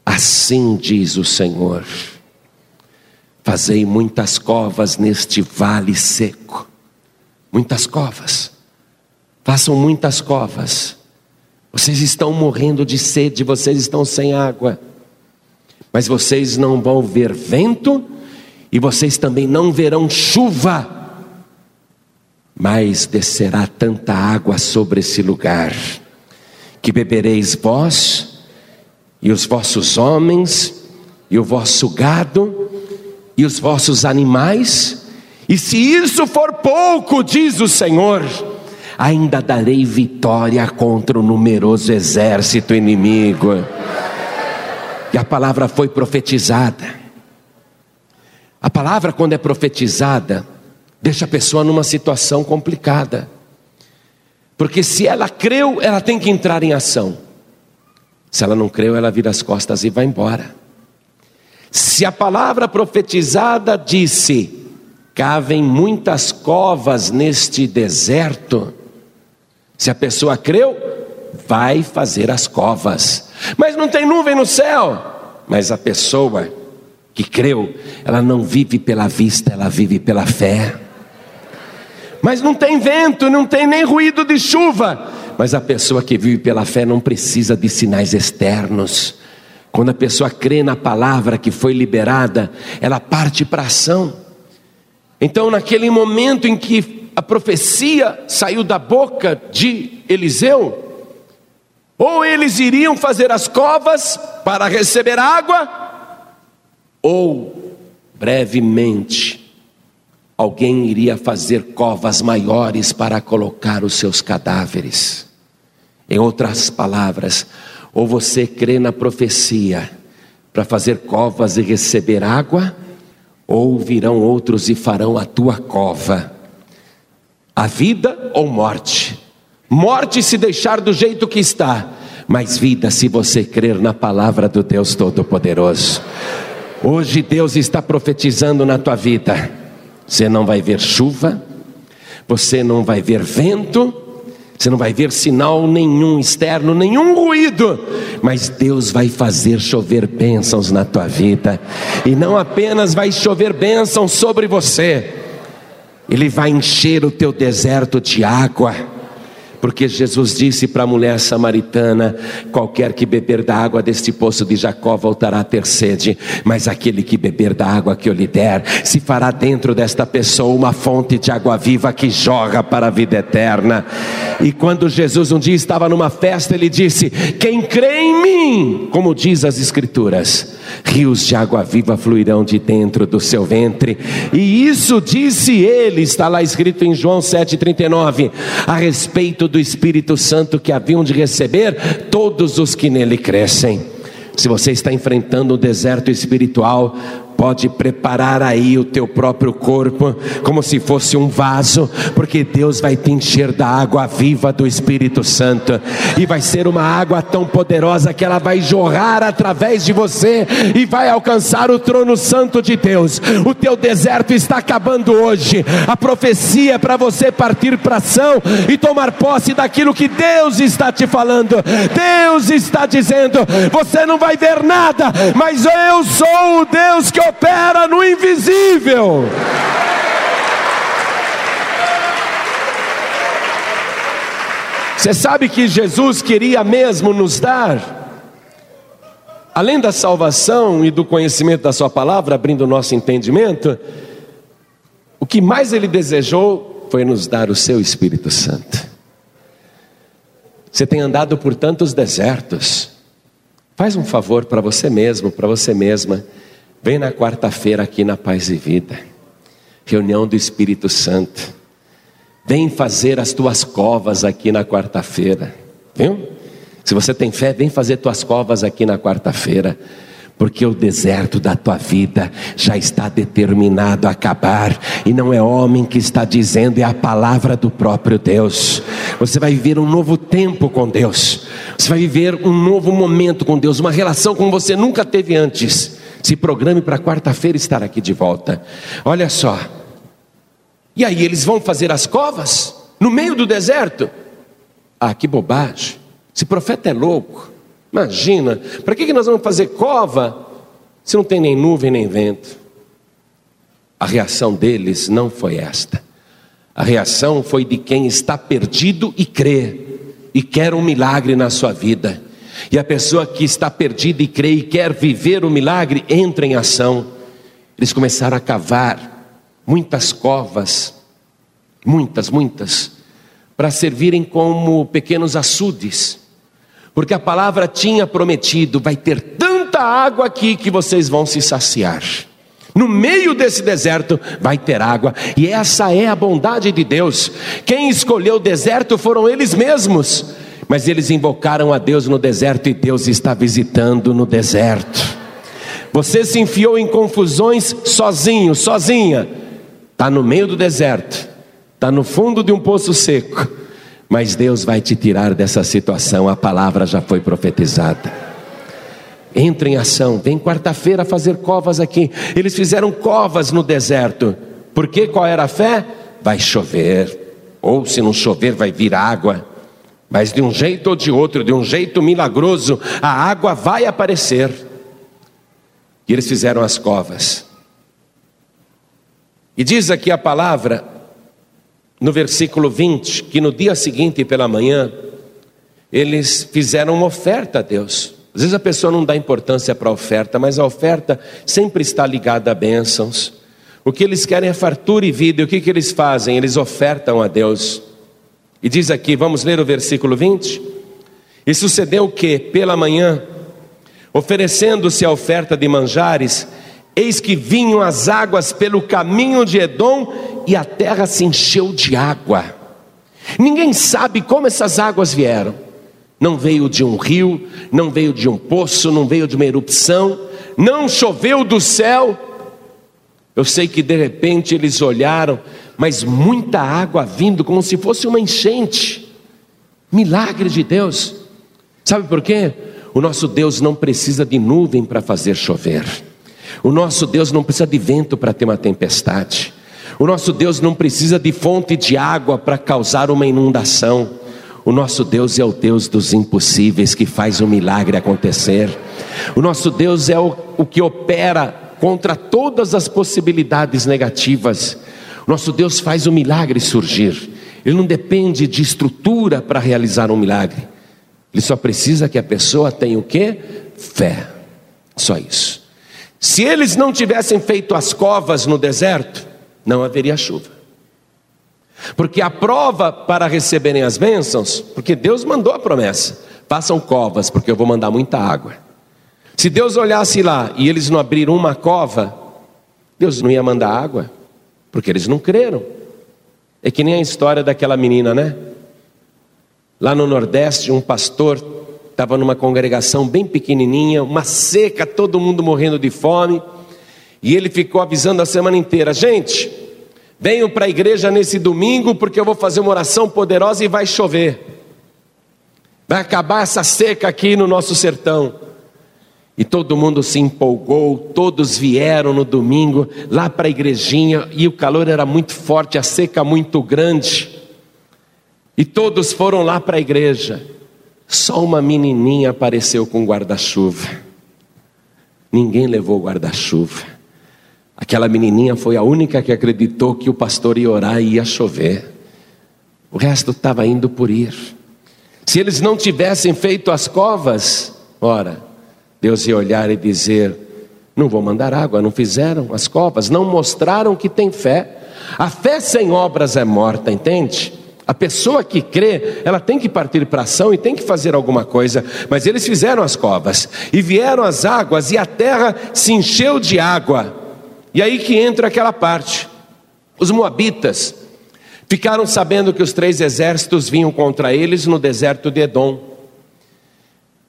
Assim diz o Senhor: Fazei muitas covas neste vale seco, muitas covas, façam muitas covas. Vocês estão morrendo de sede, vocês estão sem água, mas vocês não vão ver vento e vocês também não verão chuva mas descerá tanta água sobre esse lugar, que bebereis vós, e os vossos homens, e o vosso gado, e os vossos animais, e se isso for pouco, diz o Senhor, ainda darei vitória contra o numeroso exército inimigo. E a palavra foi profetizada. A palavra, quando é profetizada, deixa a pessoa numa situação complicada. Porque se ela creu, ela tem que entrar em ação. Se ela não creu, ela vira as costas e vai embora. Se a palavra profetizada disse: cavem muitas covas neste deserto, se a pessoa creu, vai fazer as covas. Mas não tem nuvem no céu. Mas a pessoa que creu, ela não vive pela vista, ela vive pela fé mas não tem vento, não tem nem ruído de chuva. Mas a pessoa que vive pela fé não precisa de sinais externos. Quando a pessoa crê na palavra que foi liberada, ela parte para ação. Então, naquele momento em que a profecia saiu da boca de Eliseu, ou eles iriam fazer as covas para receber água, ou brevemente alguém iria fazer covas maiores para colocar os seus cadáveres. Em outras palavras, ou você crê na profecia para fazer covas e receber água, ou virão outros e farão a tua cova. A vida ou morte? Morte se deixar do jeito que está, mas vida se você crer na palavra do Deus Todo-Poderoso. Hoje Deus está profetizando na tua vida você não vai ver chuva, você não vai ver vento, você não vai ver sinal nenhum externo, nenhum ruído, mas Deus vai fazer chover bênçãos na tua vida, e não apenas vai chover bênçãos sobre você, Ele vai encher o teu deserto de água porque Jesus disse para a mulher samaritana: qualquer que beber da água deste poço de Jacó voltará a ter sede, mas aquele que beber da água que eu lhe der, se fará dentro desta pessoa uma fonte de água viva que jorra para a vida eterna. E quando Jesus um dia estava numa festa, ele disse: Quem crê em mim, como diz as Escrituras, rios de água viva fluirão de dentro do seu ventre. E isso disse ele, está lá escrito em João 7,39, a respeito do Espírito Santo que haviam de receber todos os que nele crescem. Se você está enfrentando um deserto espiritual, Pode preparar aí o teu próprio corpo, como se fosse um vaso, porque Deus vai te encher da água viva do Espírito Santo, e vai ser uma água tão poderosa que ela vai jorrar através de você e vai alcançar o trono santo de Deus. O teu deserto está acabando hoje, a profecia é para você partir para ação e tomar posse daquilo que Deus está te falando. Deus está dizendo: você não vai ver nada, mas eu sou o Deus que opera no invisível. Você sabe que Jesus queria mesmo nos dar, além da salvação e do conhecimento da Sua palavra, abrindo o nosso entendimento, o que mais Ele desejou foi nos dar o Seu Espírito Santo. Você tem andado por tantos desertos, faz um favor para você mesmo, para você mesma, vem na quarta-feira aqui na Paz e Vida, reunião do Espírito Santo. Vem fazer as tuas covas aqui na quarta-feira, viu? Se você tem fé, vem fazer tuas covas aqui na quarta-feira, porque o deserto da tua vida já está determinado a acabar, e não é homem que está dizendo, é a palavra do próprio Deus. Você vai viver um novo tempo com Deus, você vai viver um novo momento com Deus, uma relação como você nunca teve antes. Se programe para quarta-feira estar aqui de volta. Olha só, e aí eles vão fazer as covas no meio do deserto? Ah, que bobagem. Esse profeta é louco. Imagina, para que nós vamos fazer cova se não tem nem nuvem nem vento? A reação deles não foi esta. A reação foi de quem está perdido e crê, e quer um milagre na sua vida. E a pessoa que está perdida e crê e quer viver o milagre, entra em ação. Eles começaram a cavar muitas covas, muitas, muitas, para servirem como pequenos açudes, porque a palavra tinha prometido: vai ter tanta água aqui que vocês vão se saciar. No meio desse deserto vai ter água, e essa é a bondade de Deus. Quem escolheu o deserto foram eles mesmos, mas eles invocaram a Deus no deserto e Deus está visitando no deserto. Você se enfiou em confusões sozinho, sozinha está no meio do deserto, está no fundo de um poço seco, mas Deus vai te tirar dessa situação, a palavra já foi profetizada. Entre em ação, vem quarta-feira fazer covas aqui. Eles fizeram covas no deserto, porque qual era a fé? Vai chover, ou se não chover, vai vir água. Mas de um jeito ou de outro, de um jeito milagroso, a água vai aparecer. E eles fizeram as covas. E diz aqui a palavra, no versículo 20, que no dia seguinte pela manhã, eles fizeram uma oferta a Deus. Às vezes a pessoa não dá importância para a oferta, mas a oferta sempre está ligada a bênçãos. O que eles querem é fartura e vida, e o que, que eles fazem? Eles ofertam a Deus. E diz aqui, vamos ler o versículo 20? E sucedeu que, pela manhã, oferecendo-se a oferta de manjares, Eis que vinham as águas pelo caminho de Edom e a terra se encheu de água. Ninguém sabe como essas águas vieram. Não veio de um rio, não veio de um poço, não veio de uma erupção, não choveu do céu. Eu sei que de repente eles olharam, mas muita água vindo, como se fosse uma enchente. Milagre de Deus. Sabe por quê? O nosso Deus não precisa de nuvem para fazer chover. O nosso Deus não precisa de vento para ter uma tempestade. O nosso Deus não precisa de fonte de água para causar uma inundação. O nosso Deus é o Deus dos impossíveis que faz o milagre acontecer. O nosso Deus é o, o que opera contra todas as possibilidades negativas. Nosso Deus faz o milagre surgir. Ele não depende de estrutura para realizar um milagre. Ele só precisa que a pessoa tenha o que? Fé. Só isso. Se eles não tivessem feito as covas no deserto, não haveria chuva. Porque a prova para receberem as bênçãos, porque Deus mandou a promessa: façam covas, porque eu vou mandar muita água. Se Deus olhasse lá e eles não abriram uma cova, Deus não ia mandar água, porque eles não creram. É que nem a história daquela menina, né? Lá no Nordeste, um pastor estava numa congregação bem pequenininha, uma seca, todo mundo morrendo de fome, e ele ficou avisando a semana inteira: gente, venham para a igreja nesse domingo, porque eu vou fazer uma oração poderosa e vai chover. Vai acabar essa seca aqui no nosso sertão. E todo mundo se empolgou, todos vieram no domingo lá para a igrejinha, e o calor era muito forte, a seca muito grande. E todos foram lá para a igreja. Só uma menininha apareceu com guarda-chuva. Ninguém levou guarda-chuva. Aquela menininha foi a única que acreditou que o pastor ia orar e ia chover. O resto estava indo por ir. Se eles não tivessem feito as covas, ora, Deus ia olhar e dizer: Não vou mandar água, não fizeram as covas, não mostraram que tem fé. A fé sem obras é morta, entende? A pessoa que crê, ela tem que partir para ação e tem que fazer alguma coisa. Mas eles fizeram as covas e vieram as águas e a terra se encheu de água. E aí que entra aquela parte. Os moabitas ficaram sabendo que os três exércitos vinham contra eles no deserto de Edom.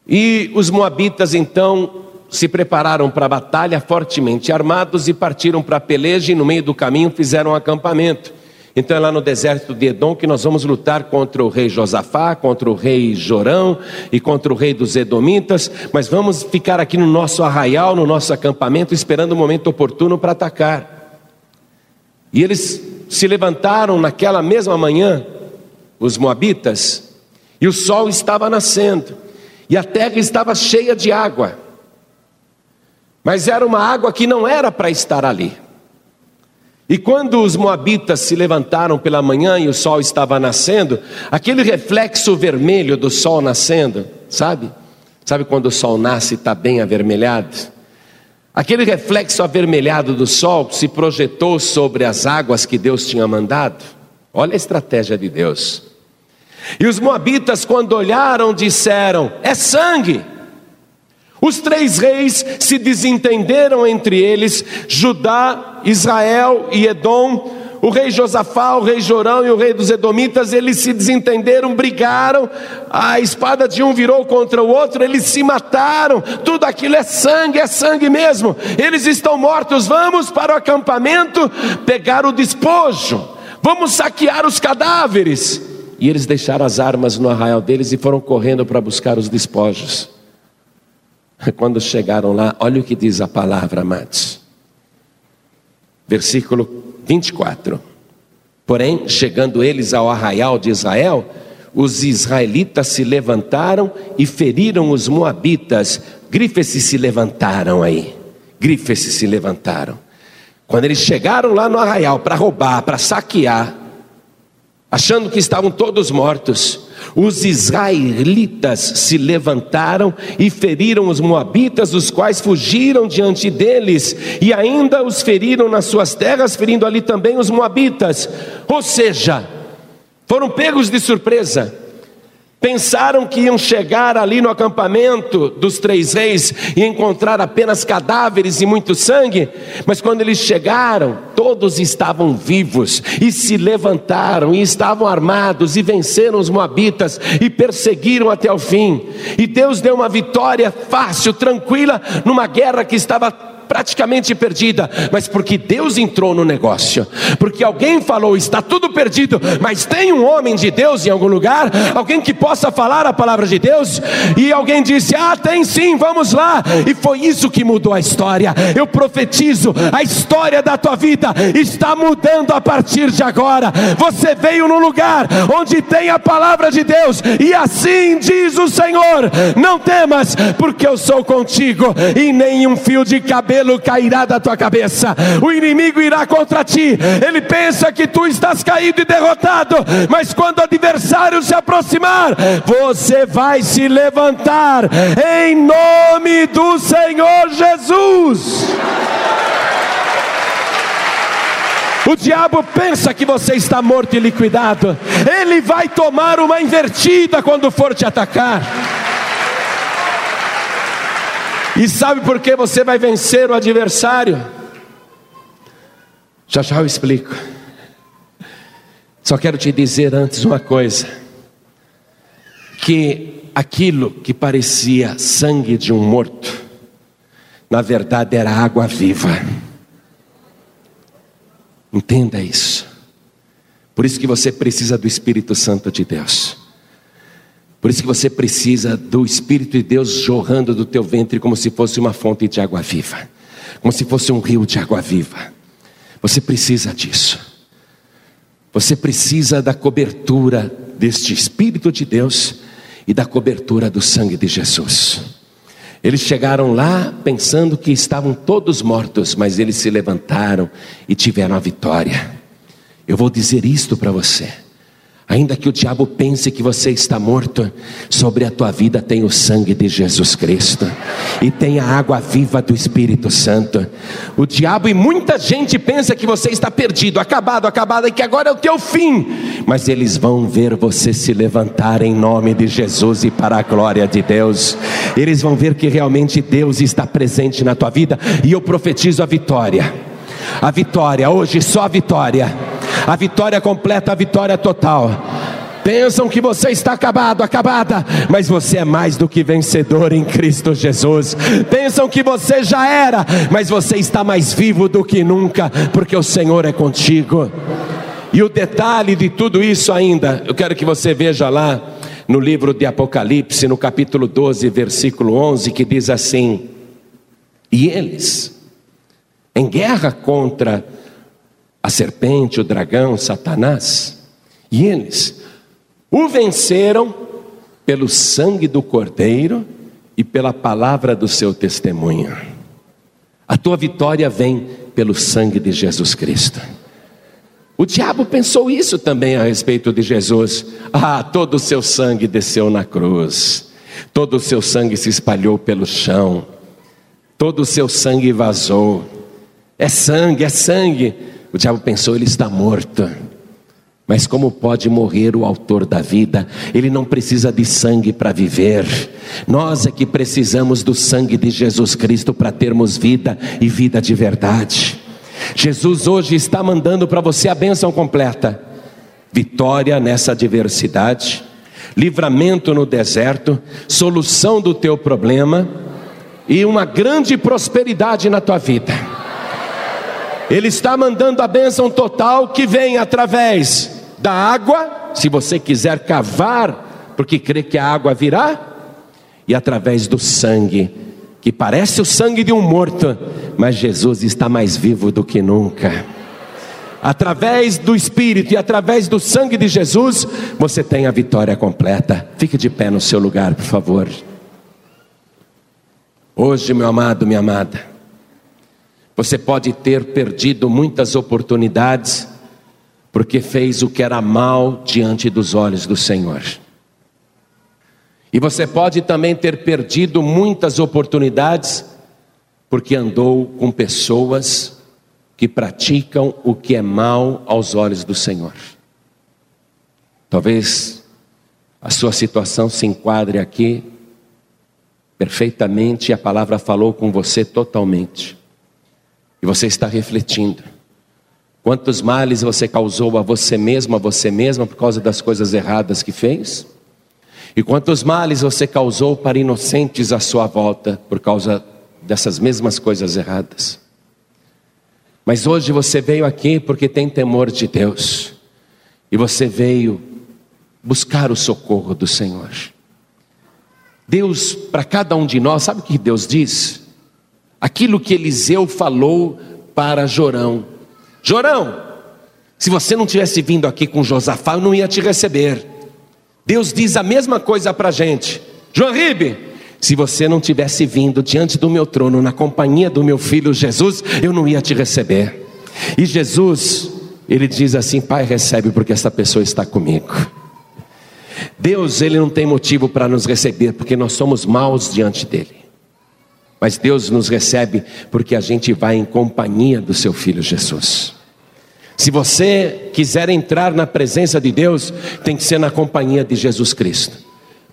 E os moabitas então se prepararam para a batalha fortemente armados e partiram para a peleja e no meio do caminho fizeram um acampamento. Então é lá no deserto de Edom que nós vamos lutar contra o rei Josafá, contra o rei Jorão e contra o rei dos Edomitas, mas vamos ficar aqui no nosso arraial, no nosso acampamento, esperando o momento oportuno para atacar. E eles se levantaram naquela mesma manhã, os moabitas, e o sol estava nascendo, e a terra estava cheia de água, mas era uma água que não era para estar ali. E quando os moabitas se levantaram pela manhã e o sol estava nascendo, aquele reflexo vermelho do sol nascendo, sabe? Sabe quando o sol nasce e está bem avermelhado? Aquele reflexo avermelhado do sol se projetou sobre as águas que Deus tinha mandado. Olha a estratégia de Deus. E os moabitas, quando olharam, disseram: É sangue. Os três reis se desentenderam entre eles, Judá, Israel e Edom. O rei Josafá, o rei Jorão e o rei dos Edomitas, eles se desentenderam, brigaram, a espada de um virou contra o outro, eles se mataram, tudo aquilo é sangue, é sangue mesmo, eles estão mortos, vamos para o acampamento pegar o despojo, vamos saquear os cadáveres. E eles deixaram as armas no arraial deles e foram correndo para buscar os despojos. Quando chegaram lá, olha o que diz a palavra, amados. Versículo 24. Porém, chegando eles ao arraial de Israel, os israelitas se levantaram e feriram os moabitas. Grifes se levantaram aí. Grifes se levantaram. Quando eles chegaram lá no arraial para roubar, para saquear, achando que estavam todos mortos, os israelitas se levantaram e feriram os moabitas, os quais fugiram diante deles, e ainda os feriram nas suas terras, ferindo ali também os moabitas. Ou seja, foram pegos de surpresa. Pensaram que iam chegar ali no acampamento dos três reis e encontrar apenas cadáveres e muito sangue, mas quando eles chegaram, todos estavam vivos e se levantaram e estavam armados e venceram os moabitas e perseguiram até o fim. E Deus deu uma vitória fácil, tranquila, numa guerra que estava praticamente perdida, mas porque Deus entrou no negócio, porque alguém falou: está tudo perdido, mas tem um homem de Deus em algum lugar, alguém que possa falar a palavra de Deus, e alguém disse: Ah, tem sim, vamos lá, e foi isso que mudou a história. Eu profetizo: a história da tua vida está mudando a partir de agora. Você veio no lugar onde tem a palavra de Deus, e assim diz o Senhor: Não temas, porque eu sou contigo, e nenhum fio de cabelo cabelo cairá da tua cabeça, o inimigo irá contra ti, ele pensa que tu estás caído e derrotado, mas quando o adversário se aproximar, você vai se levantar em nome do Senhor Jesus. O diabo pensa que você está morto e liquidado, ele vai tomar uma invertida quando for te atacar. E sabe por que você vai vencer o adversário? Já já eu explico. Só quero te dizer antes uma coisa: que aquilo que parecia sangue de um morto, na verdade era água viva. Entenda isso. Por isso que você precisa do Espírito Santo de Deus. Por isso que você precisa do Espírito de Deus jorrando do teu ventre como se fosse uma fonte de água viva, como se fosse um rio de água viva. Você precisa disso. Você precisa da cobertura deste Espírito de Deus e da cobertura do sangue de Jesus. Eles chegaram lá pensando que estavam todos mortos, mas eles se levantaram e tiveram a vitória. Eu vou dizer isto para você. Ainda que o diabo pense que você está morto, sobre a tua vida tem o sangue de Jesus Cristo e tem a água viva do Espírito Santo. O diabo e muita gente pensa que você está perdido, acabado, acabado e que agora é o teu fim. Mas eles vão ver você se levantar em nome de Jesus e para a glória de Deus. Eles vão ver que realmente Deus está presente na tua vida e eu profetizo a vitória. A vitória, hoje só a vitória a vitória completa, a vitória total. Pensam que você está acabado, acabada, mas você é mais do que vencedor em Cristo Jesus. Pensam que você já era, mas você está mais vivo do que nunca, porque o Senhor é contigo. E o detalhe de tudo isso ainda, eu quero que você veja lá no livro de Apocalipse, no capítulo 12, versículo 11, que diz assim: E eles, em guerra contra a serpente, o dragão, Satanás, e eles o venceram pelo sangue do Cordeiro e pela palavra do seu testemunho. A tua vitória vem pelo sangue de Jesus Cristo. O diabo pensou isso também a respeito de Jesus. Ah, todo o seu sangue desceu na cruz, todo o seu sangue se espalhou pelo chão, todo o seu sangue vazou. É sangue, é sangue. O diabo pensou, ele está morto. Mas como pode morrer o autor da vida? Ele não precisa de sangue para viver. Nós é que precisamos do sangue de Jesus Cristo para termos vida e vida de verdade. Jesus hoje está mandando para você a bênção completa: vitória nessa adversidade, livramento no deserto, solução do teu problema e uma grande prosperidade na tua vida. Ele está mandando a bênção total que vem através da água, se você quiser cavar, porque crê que a água virá, e através do sangue, que parece o sangue de um morto, mas Jesus está mais vivo do que nunca. Através do Espírito e através do sangue de Jesus, você tem a vitória completa. Fique de pé no seu lugar, por favor. Hoje, meu amado, minha amada, você pode ter perdido muitas oportunidades porque fez o que era mal diante dos olhos do Senhor. E você pode também ter perdido muitas oportunidades porque andou com pessoas que praticam o que é mal aos olhos do Senhor. Talvez a sua situação se enquadre aqui perfeitamente e a palavra falou com você totalmente. E você está refletindo. Quantos males você causou a você mesmo, a você mesma, por causa das coisas erradas que fez? E quantos males você causou para inocentes à sua volta, por causa dessas mesmas coisas erradas? Mas hoje você veio aqui porque tem temor de Deus, e você veio buscar o socorro do Senhor. Deus, para cada um de nós, sabe o que Deus diz? Aquilo que Eliseu falou para Jorão: Jorão, se você não tivesse vindo aqui com Josafá, eu não ia te receber. Deus diz a mesma coisa para a gente: João Ribe, se você não tivesse vindo diante do meu trono, na companhia do meu filho Jesus, eu não ia te receber. E Jesus, ele diz assim: Pai, recebe, porque essa pessoa está comigo. Deus, ele não tem motivo para nos receber, porque nós somos maus diante dele. Mas Deus nos recebe porque a gente vai em companhia do seu filho Jesus. Se você quiser entrar na presença de Deus, tem que ser na companhia de Jesus Cristo.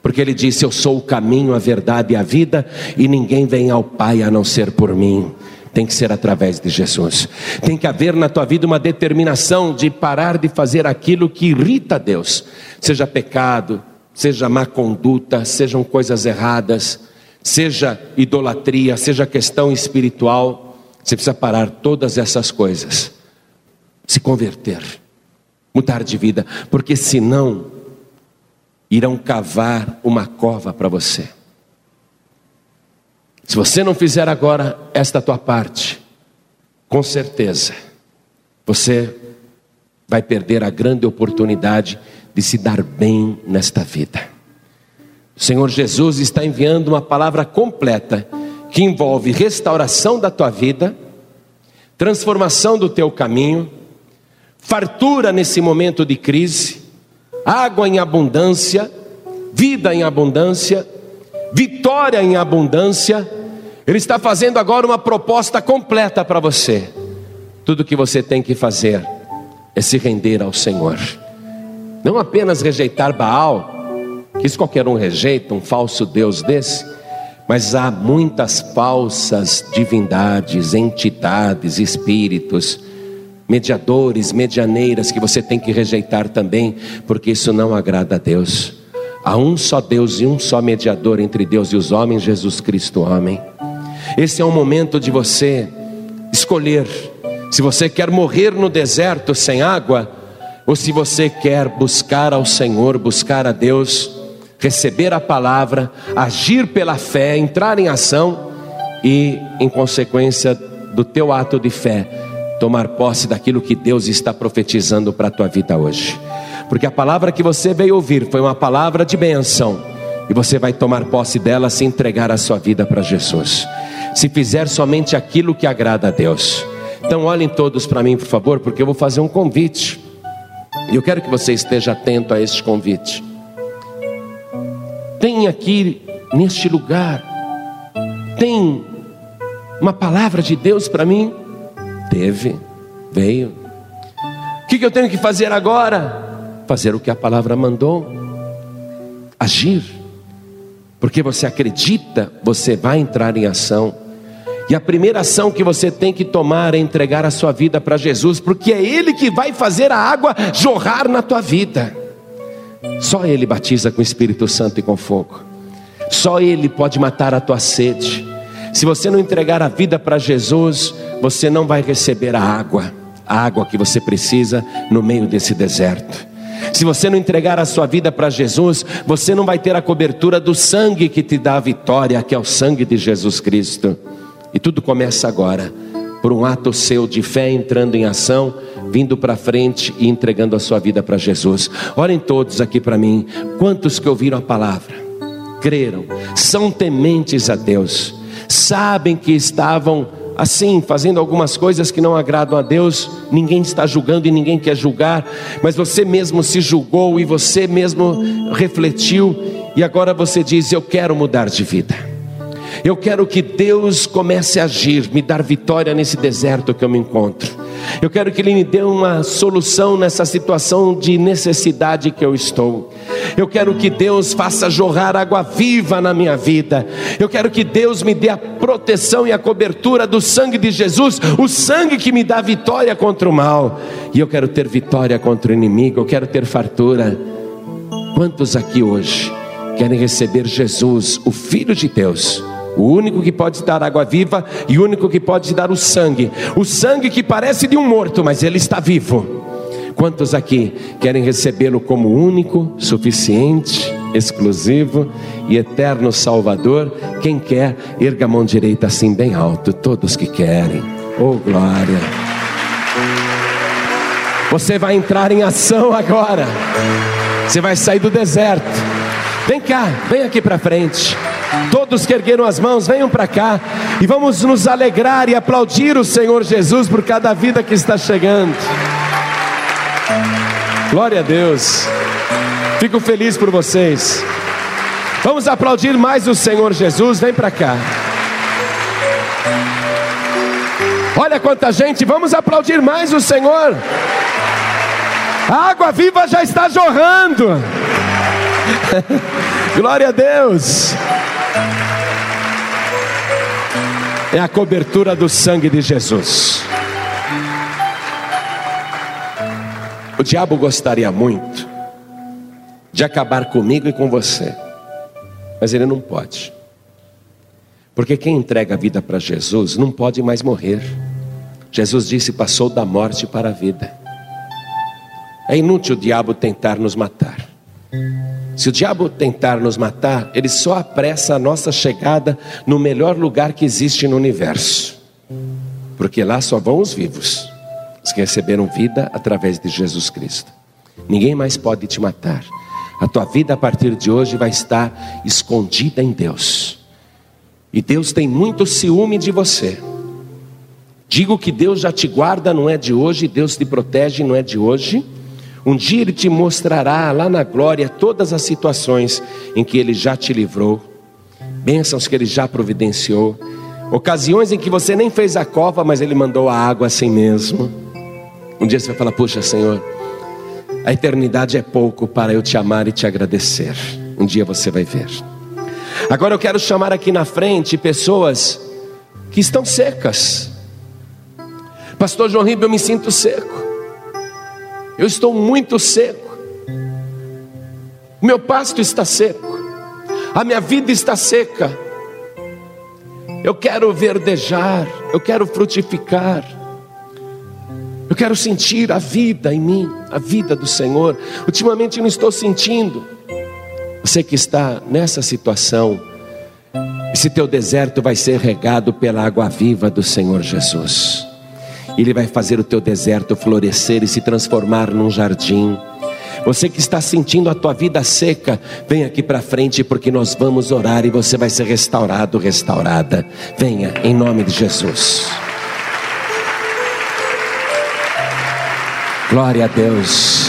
Porque ele disse: Eu sou o caminho, a verdade e a vida, e ninguém vem ao Pai a não ser por mim. Tem que ser através de Jesus. Tem que haver na tua vida uma determinação de parar de fazer aquilo que irrita a Deus, seja pecado, seja má conduta, sejam coisas erradas seja idolatria, seja questão espiritual, você precisa parar todas essas coisas, se converter, mudar de vida, porque senão irão cavar uma cova para você. Se você não fizer agora esta tua parte, com certeza você vai perder a grande oportunidade de se dar bem nesta vida. O Senhor Jesus está enviando uma palavra completa que envolve restauração da tua vida, transformação do teu caminho, fartura nesse momento de crise, água em abundância, vida em abundância, vitória em abundância. Ele está fazendo agora uma proposta completa para você. Tudo que você tem que fazer é se render ao Senhor. Não apenas rejeitar Baal, isso qualquer um rejeita, um falso Deus desse, mas há muitas falsas divindades, entidades, espíritos, mediadores, medianeiras que você tem que rejeitar também, porque isso não agrada a Deus. Há um só Deus e um só mediador entre Deus e os homens, Jesus Cristo, homem. Esse é o momento de você escolher se você quer morrer no deserto sem água, ou se você quer buscar ao Senhor, buscar a Deus, receber a palavra, agir pela fé, entrar em ação e, em consequência do teu ato de fé, tomar posse daquilo que Deus está profetizando para a tua vida hoje. Porque a palavra que você veio ouvir foi uma palavra de benção, e você vai tomar posse dela se entregar a sua vida para Jesus. Se fizer somente aquilo que agrada a Deus. Então olhem todos para mim, por favor, porque eu vou fazer um convite. E eu quero que você esteja atento a este convite. Tem aqui neste lugar, tem uma palavra de Deus para mim? Teve, veio. O que, que eu tenho que fazer agora? Fazer o que a palavra mandou, agir, porque você acredita, você vai entrar em ação. E a primeira ação que você tem que tomar é entregar a sua vida para Jesus, porque é Ele que vai fazer a água jorrar na tua vida. Só Ele batiza com o Espírito Santo e com fogo. Só Ele pode matar a tua sede. Se você não entregar a vida para Jesus, você não vai receber a água, a água que você precisa no meio desse deserto. Se você não entregar a sua vida para Jesus, você não vai ter a cobertura do sangue que te dá a vitória, que é o sangue de Jesus Cristo. E tudo começa agora, por um ato seu de fé entrando em ação, vindo para frente e entregando a sua vida para Jesus. Olhem todos aqui para mim, quantos que ouviram a palavra, creram, são tementes a Deus, sabem que estavam assim, fazendo algumas coisas que não agradam a Deus, ninguém está julgando e ninguém quer julgar, mas você mesmo se julgou e você mesmo refletiu, e agora você diz: Eu quero mudar de vida. Eu quero que Deus comece a agir, me dar vitória nesse deserto que eu me encontro. Eu quero que Ele me dê uma solução nessa situação de necessidade que eu estou. Eu quero que Deus faça jorrar água viva na minha vida. Eu quero que Deus me dê a proteção e a cobertura do sangue de Jesus, o sangue que me dá vitória contra o mal. E eu quero ter vitória contra o inimigo, eu quero ter fartura. Quantos aqui hoje querem receber Jesus, o Filho de Deus? O único que pode dar água viva e o único que pode dar o sangue. O sangue que parece de um morto, mas ele está vivo. Quantos aqui querem recebê-lo como único, suficiente, exclusivo e eterno Salvador? Quem quer, erga a mão direita assim bem alto. Todos que querem. Oh glória! Você vai entrar em ação agora. Você vai sair do deserto. Vem cá, vem aqui para frente. Todos que ergueram as mãos, venham para cá e vamos nos alegrar e aplaudir o Senhor Jesus por cada vida que está chegando. Glória a Deus. Fico feliz por vocês. Vamos aplaudir mais o Senhor Jesus. Vem para cá. Olha quanta gente, vamos aplaudir mais o Senhor. A água viva já está jorrando. Glória a Deus. É a cobertura do sangue de Jesus. O diabo gostaria muito de acabar comigo e com você, mas ele não pode, porque quem entrega a vida para Jesus não pode mais morrer. Jesus disse: passou da morte para a vida. É inútil o diabo tentar nos matar. Se o diabo tentar nos matar, ele só apressa a nossa chegada no melhor lugar que existe no universo, porque lá só vão os vivos, os que receberam vida através de Jesus Cristo. Ninguém mais pode te matar, A tua vida a partir de hoje vai estar escondida em Deus. E Deus tem muito ciúme de você. Digo que Deus já te guarda, não é de hoje, Deus te protege, não é de hoje. Um dia Ele te mostrará lá na glória todas as situações em que Ele já te livrou, bênçãos que Ele já providenciou, ocasiões em que você nem fez a cova, mas Ele mandou a água assim mesmo. Um dia você vai falar: Puxa, Senhor, a eternidade é pouco para eu te amar e te agradecer. Um dia você vai ver. Agora eu quero chamar aqui na frente pessoas que estão secas. Pastor João Ribeiro, eu me sinto seco. Eu estou muito seco. O meu pasto está seco. A minha vida está seca. Eu quero verdejar, eu quero frutificar. Eu quero sentir a vida em mim, a vida do Senhor. Ultimamente não estou sentindo. Você que está nessa situação, esse teu deserto vai ser regado pela água viva do Senhor Jesus. Ele vai fazer o teu deserto florescer e se transformar num jardim. Você que está sentindo a tua vida seca, vem aqui para frente porque nós vamos orar e você vai ser restaurado, restaurada. Venha em nome de Jesus. Glória a Deus.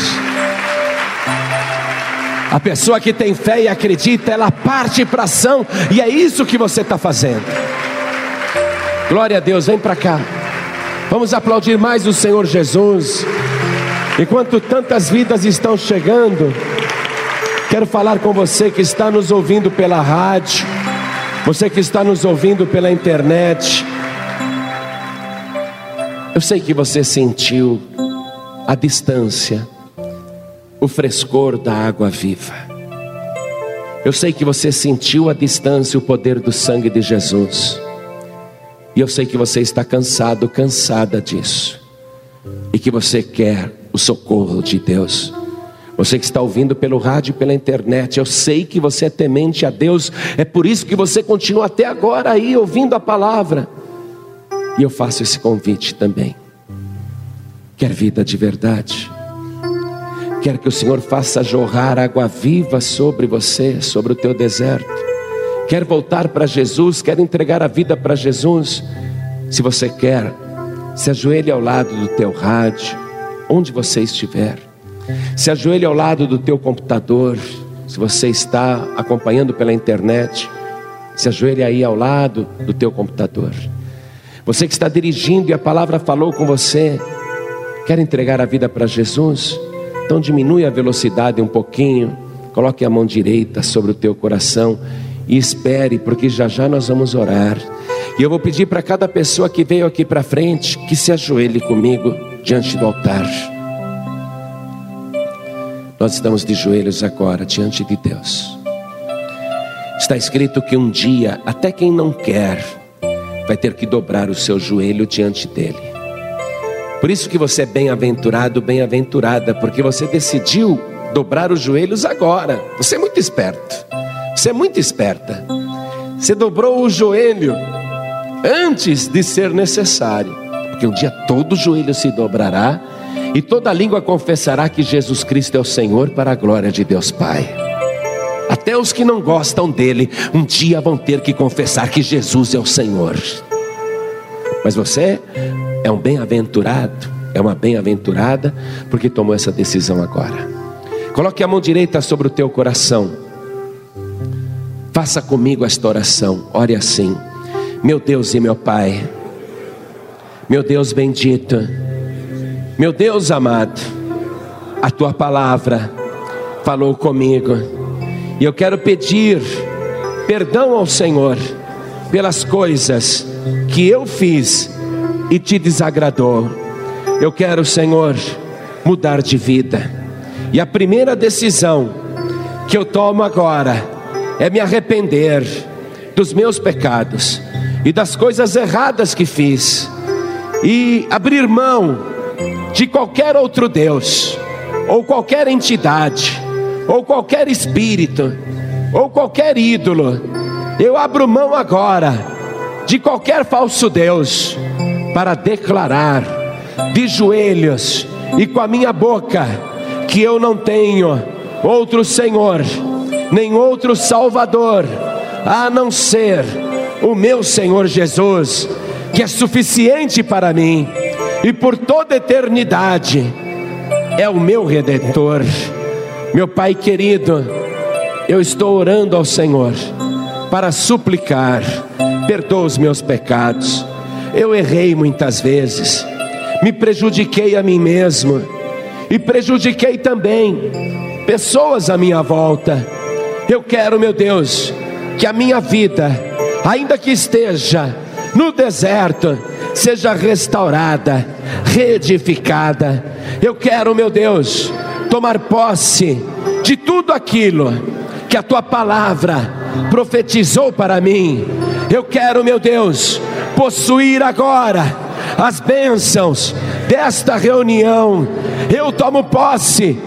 A pessoa que tem fé e acredita, ela parte para ação, e é isso que você está fazendo. Glória a Deus, vem para cá. Vamos aplaudir mais o Senhor Jesus. Enquanto tantas vidas estão chegando, quero falar com você que está nos ouvindo pela rádio, você que está nos ouvindo pela internet. Eu sei que você sentiu a distância, o frescor da água viva. Eu sei que você sentiu a distância o poder do sangue de Jesus. E eu sei que você está cansado, cansada disso. E que você quer o socorro de Deus. Você que está ouvindo pelo rádio e pela internet, eu sei que você é temente a Deus, é por isso que você continua até agora aí ouvindo a palavra. E eu faço esse convite também. Quer vida de verdade? Quer que o Senhor faça jorrar água viva sobre você, sobre o teu deserto? Quer voltar para Jesus? Quer entregar a vida para Jesus? Se você quer, se ajoelhe ao lado do teu rádio, onde você estiver. Se ajoelhe ao lado do teu computador, se você está acompanhando pela internet, se ajoelhe aí ao lado do teu computador. Você que está dirigindo e a palavra falou com você, Quer entregar a vida para Jesus? Então diminui a velocidade um pouquinho, coloque a mão direita sobre o teu coração e espere, porque já já nós vamos orar. E eu vou pedir para cada pessoa que veio aqui para frente que se ajoelhe comigo diante do altar. Nós estamos de joelhos agora diante de Deus. Está escrito que um dia, até quem não quer, vai ter que dobrar o seu joelho diante dele. Por isso que você é bem-aventurado, bem-aventurada, porque você decidiu dobrar os joelhos agora. Você é muito esperto. Você é muito esperta. Você dobrou o joelho antes de ser necessário, porque um dia todo joelho se dobrará e toda língua confessará que Jesus Cristo é o Senhor para a glória de Deus Pai. Até os que não gostam dele, um dia vão ter que confessar que Jesus é o Senhor. Mas você é um bem-aventurado, é uma bem-aventurada, porque tomou essa decisão agora. Coloque a mão direita sobre o teu coração. Faça comigo esta oração. Ore assim: Meu Deus e meu Pai, meu Deus bendito, meu Deus amado, a tua palavra falou comigo, e eu quero pedir perdão ao Senhor pelas coisas que eu fiz e te desagradou. Eu quero, Senhor, mudar de vida. E a primeira decisão que eu tomo agora é me arrepender dos meus pecados e das coisas erradas que fiz e abrir mão de qualquer outro Deus, ou qualquer entidade, ou qualquer espírito, ou qualquer ídolo. Eu abro mão agora de qualquer falso Deus para declarar de joelhos e com a minha boca que eu não tenho outro Senhor, nem outro Salvador, a não ser o meu Senhor Jesus, que é suficiente para mim e por toda eternidade é o meu redentor. Meu Pai querido, eu estou orando ao Senhor para suplicar, perdoa os meus pecados. Eu errei muitas vezes, me prejudiquei a mim mesmo e prejudiquei também pessoas à minha volta. Eu quero, meu Deus, que a minha vida, ainda que esteja no deserto, seja restaurada, reedificada. Eu quero, meu Deus, tomar posse de tudo aquilo que a tua palavra profetizou para mim. Eu quero, meu Deus, possuir agora as bênçãos desta reunião. Eu tomo posse,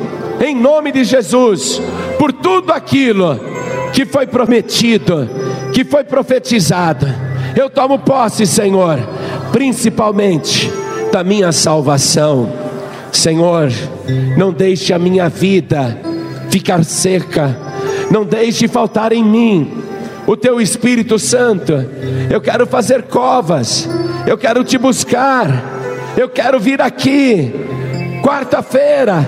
em nome de Jesus, por tudo aquilo que foi prometido, que foi profetizado. Eu tomo posse, Senhor, principalmente da minha salvação. Senhor, não deixe a minha vida ficar seca, não deixe faltar em mim o teu Espírito Santo. Eu quero fazer covas, eu quero te buscar, eu quero vir aqui, quarta-feira,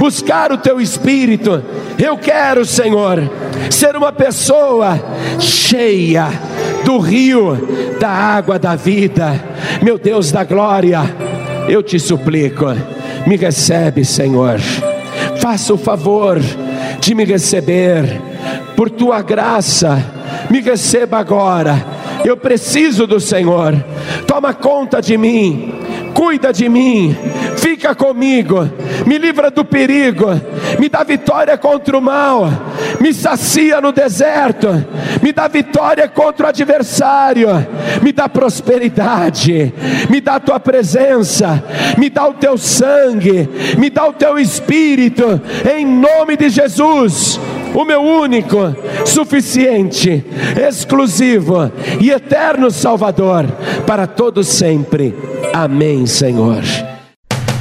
buscar o teu Espírito. Eu quero, Senhor, ser uma pessoa cheia do rio da água da vida. Meu Deus da glória, eu te suplico, me recebe, Senhor. Faça o favor de me receber por tua graça. Me receba agora. Eu preciso do Senhor. Toma conta de mim. Cuida de mim fica comigo, me livra do perigo, me dá vitória contra o mal, me sacia no deserto, me dá vitória contra o adversário, me dá prosperidade, me dá a tua presença, me dá o teu sangue, me dá o teu espírito, em nome de Jesus o meu único, suficiente, exclusivo e eterno Salvador para todos sempre. Amém, Senhor.